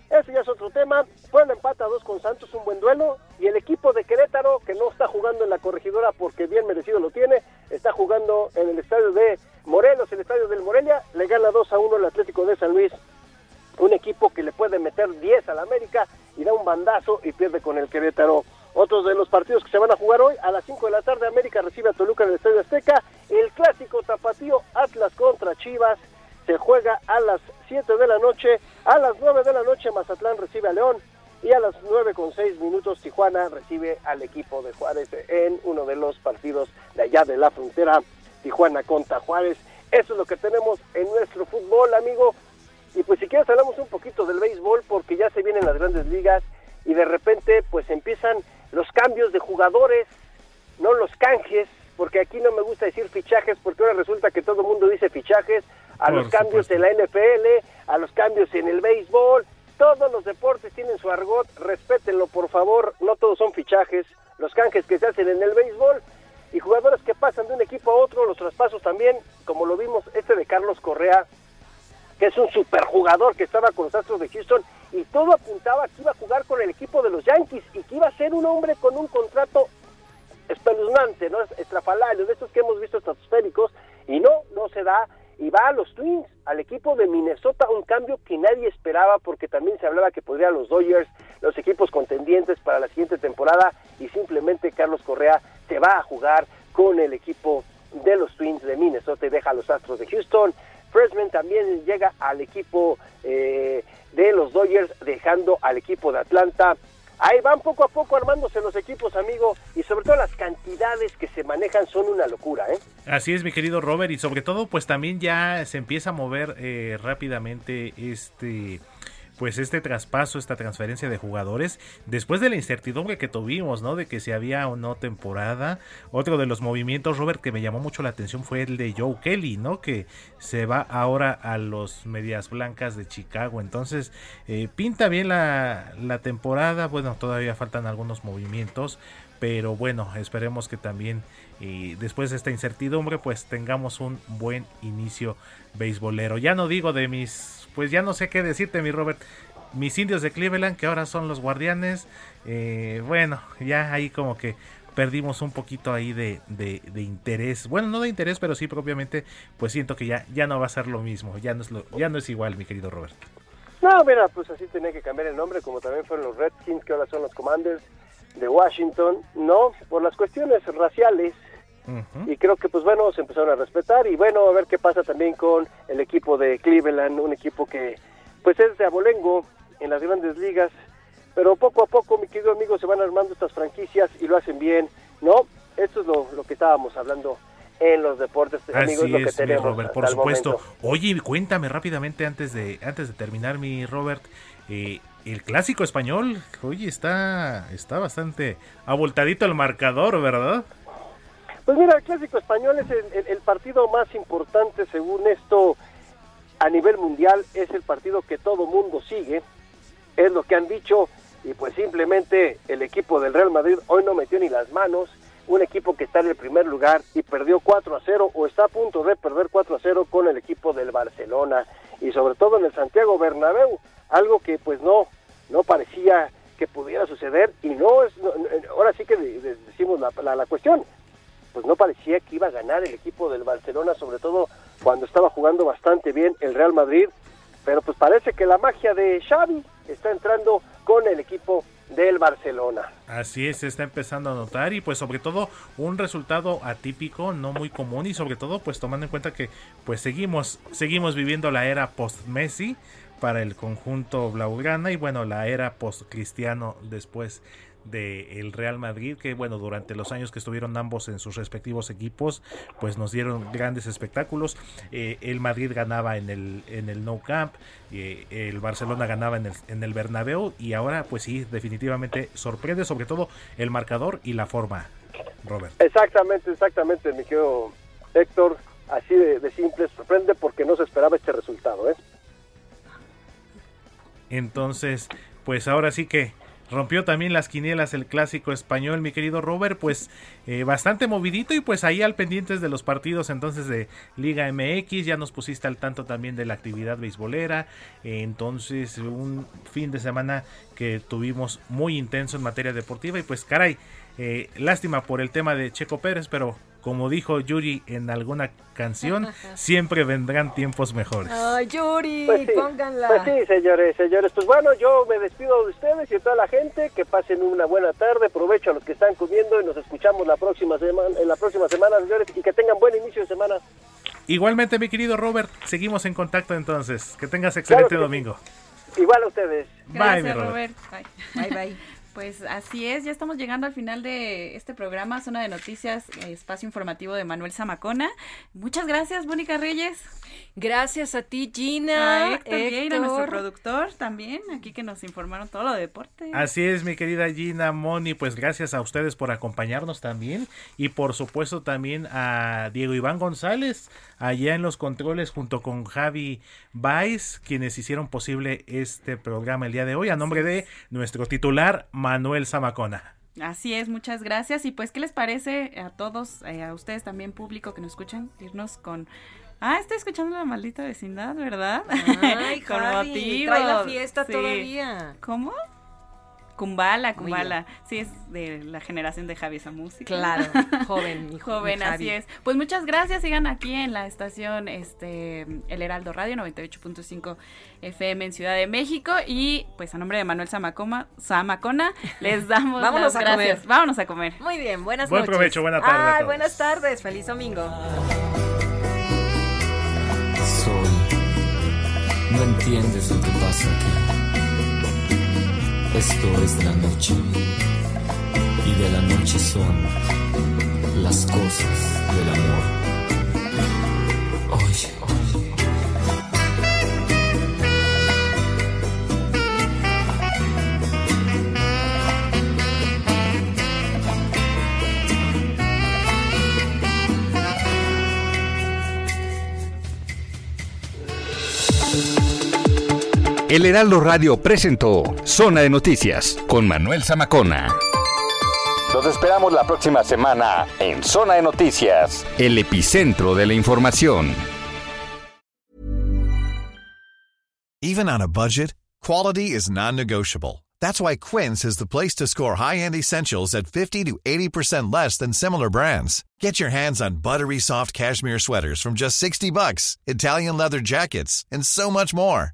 eso ya es otro tema. Fue el empate a dos con Santos, un buen duelo. Y el equipo de Querétaro, que no está jugando en la corregidora porque bien merecido lo tiene, está jugando en el estadio de Morelos, el estadio del Morelia, le gana 2 a 1 el Atlético de San Luis. Un equipo que le puede meter 10 al América y da un bandazo y pierde con el Querétaro otros de los partidos que se van a jugar hoy, a las 5 de la tarde América recibe a Toluca en el Estadio Azteca. El clásico tapatío Atlas contra Chivas se juega a las 7 de la noche. A las 9 de la noche Mazatlán recibe a León. Y a las 9 con 6 minutos Tijuana recibe al equipo de Juárez en uno de los partidos de allá de la frontera. Tijuana contra Juárez. Eso es lo que tenemos en nuestro fútbol, amigo. Y pues si quieres hablamos un poquito del béisbol porque ya se vienen las grandes ligas y de repente pues empiezan los cambios de jugadores, no los canjes, porque aquí no me gusta decir fichajes, porque ahora resulta que todo el mundo dice fichajes, a los cambios en la NFL, a los cambios en el béisbol, todos los deportes tienen su argot, respétenlo por favor, no todos son fichajes, los canjes que se hacen en el béisbol y jugadores que pasan de un equipo a otro, los traspasos también, como lo vimos este de Carlos Correa, que es un superjugador que estaba con los Astros de Houston y todo apuntaba que iba a jugar con el equipo de los Yankees y que iba a ser un hombre con un contrato espeluznante, ¿no? Estrafalario, de estos que hemos visto estratosféricos, y no, no se da, y va a los Twins, al equipo de Minnesota, un cambio que nadie esperaba porque también se hablaba que podrían los Dodgers, los equipos contendientes para la siguiente temporada, y simplemente Carlos Correa se va a jugar con el equipo de los Twins de Minnesota y deja a los Astros de Houston. Freshman también llega al equipo eh, de los Dodgers, dejando al equipo de Atlanta. Ahí van poco a poco armándose los equipos, amigo, y sobre todo las cantidades que se manejan son una locura, ¿eh? Así es, mi querido Robert, y sobre todo, pues también ya se empieza a mover eh, rápidamente este pues este traspaso, esta transferencia de jugadores, después de la incertidumbre que tuvimos, ¿no? De que si había o no temporada. Otro de los movimientos, Robert, que me llamó mucho la atención fue el de Joe Kelly, ¿no? Que se va ahora a los Medias Blancas de Chicago. Entonces, eh, pinta bien la, la temporada. Bueno, todavía faltan algunos movimientos. Pero bueno, esperemos que también y después de esta incertidumbre, pues tengamos un buen inicio beisbolero. Ya no digo de mis pues ya no sé qué decirte, mi Robert. Mis indios de Cleveland, que ahora son los guardianes, eh, bueno, ya ahí como que perdimos un poquito ahí de, de, interés. Bueno, no de interés, pero sí propiamente, pues siento que ya, ya no va a ser lo mismo, ya no es lo, ya no es igual, mi querido Robert. No, mira, pues así tenía que cambiar el nombre, como también fueron los Redskins, que ahora son los Commanders de Washington, no, por las cuestiones raciales, y creo que pues bueno se empezaron a respetar y bueno a ver qué pasa también con el equipo de Cleveland un equipo que pues es de abolengo en las grandes ligas. Pero poco a poco mi querido amigo se van armando estas franquicias y lo hacen bien no esto es lo, que estábamos hablando en los deportes amigos lo que tenemos Robert, por supuesto. oye cuéntame rápidamente antes de antes de terminar mi Robert eh, el clásico español, oye, está, está bastante abultadito el marcador, ¿verdad? Pues mira, el Clásico Español es el, partido más importante, según esto, a nivel mundial. Es el partido que todo mundo sigue. Es lo que han dicho. Y pues simplemente el equipo del Real Madrid hoy no metió ni las manos. Un equipo que está en el primer lugar y perdió 4 a 0 o está a punto de perder 4 a 0 con el equipo del Barcelona. Y sobre todo en el Santiago Bernabéu. Algo que pues no, no parecía que pudiera suceder y no es, ahora sí que decimos la, la cuestión, pues no parecía que iba a ganar el equipo del Barcelona, sobre todo cuando estaba jugando bastante bien el Real Madrid, pero pues parece que la magia de Xavi está entrando con el equipo del Barcelona. Así es, se está empezando a notar y pues sobre todo un resultado atípico, no muy común y sobre todo pues tomando en cuenta que pues seguimos seguimos viviendo la era post Messi para el conjunto blaugrana y bueno, la era post Cristiano después del Real Madrid, que bueno, durante los años que estuvieron ambos en sus respectivos equipos, pues nos dieron grandes espectáculos. Eh, el Madrid ganaba en el, en el No Camp, eh, el Barcelona ganaba en el, en el Bernabéu y ahora pues sí, definitivamente sorprende sobre todo el marcador y la forma, Robert. Exactamente, exactamente, mi querido Héctor, así de, de simple, sorprende porque no se esperaba este resultado, ¿eh? Entonces, pues ahora sí que rompió también las quinielas el clásico español, mi querido Robert, pues eh, bastante movidito y pues ahí al pendientes de los partidos entonces de Liga MX, ya nos pusiste al tanto también de la actividad beisbolera, entonces un fin de semana que tuvimos muy intenso en materia deportiva y pues caray, eh, lástima por el tema de Checo Pérez, pero como dijo Yuri en alguna canción, (laughs) siempre vendrán tiempos mejores. Ay, Yuri, Pues sí, pónganla. Pues sí, señores, señores. Pues bueno, yo me despido de ustedes y de toda la gente. Que pasen una buena tarde. Provecho a los que están comiendo y nos escuchamos la próxima semana, en la próxima semana, señores. Y que tengan buen inicio de semana. Igualmente, mi querido Robert, seguimos en contacto entonces. Que tengas excelente Claro que sí. domingo. Igual a ustedes. Bye, mi Gracias, Robert. Robert. Bye. Bye, bye. (laughs) Pues así es, ya estamos llegando al final de este programa, Zona de Noticias, espacio informativo de Manuel Zamacona. Muchas gracias, Mónica Reyes. Gracias a ti, Gina. A Héctor Vieira, nuestro Héctor. productor también, aquí que nos informaron todo lo de deporte. Así es, mi querida Gina Moni, pues gracias a ustedes por acompañarnos también y por supuesto también a Diego Iván González allá en los controles junto con Javi Baez, quienes hicieron posible este programa el día de hoy a nombre de nuestro titular Manuel Zamacona. Así es, muchas gracias. Y pues, ¿qué les parece a todos, eh, a ustedes también, público que nos escuchan, irnos con... Ah, estoy escuchando la maldita vecindad, ¿verdad? Ay, (laughs) con Javi, motivo. trae la fiesta Sí. todavía. ¿Cómo? Kumbala, Kumbala. Sí, es de la generación de Javi esa música. Claro, (laughs) joven, mi- joven, mi así es. Pues muchas gracias, sigan aquí en la estación este El Heraldo Radio 98.5 FM en Ciudad de México y pues a nombre de Manuel Zamacoma, Zamacona les damos (laughs) Vámonos las a gracias. comer. Vámonos a comer. Muy bien, buenas Buen noches. provecho, buena tarde a Ay, todos. buenas tardes, feliz domingo. Sol, no entiendes lo que pasa aquí. Esto es la noche y de la noche son las cosas del amor. Oye, El Heraldo Radio presentó Zona de Noticias con Manuel Zamacona. Los esperamos la próxima semana en Zona de Noticias, el epicentro de la información. Even on a budget, quality is non-negotiable. That's why Quince is the place to score high-end essentials at 50 to 80% less than similar brands. Get your hands on buttery soft cashmere sweaters from just 60 bucks, Italian leather jackets, and so much more.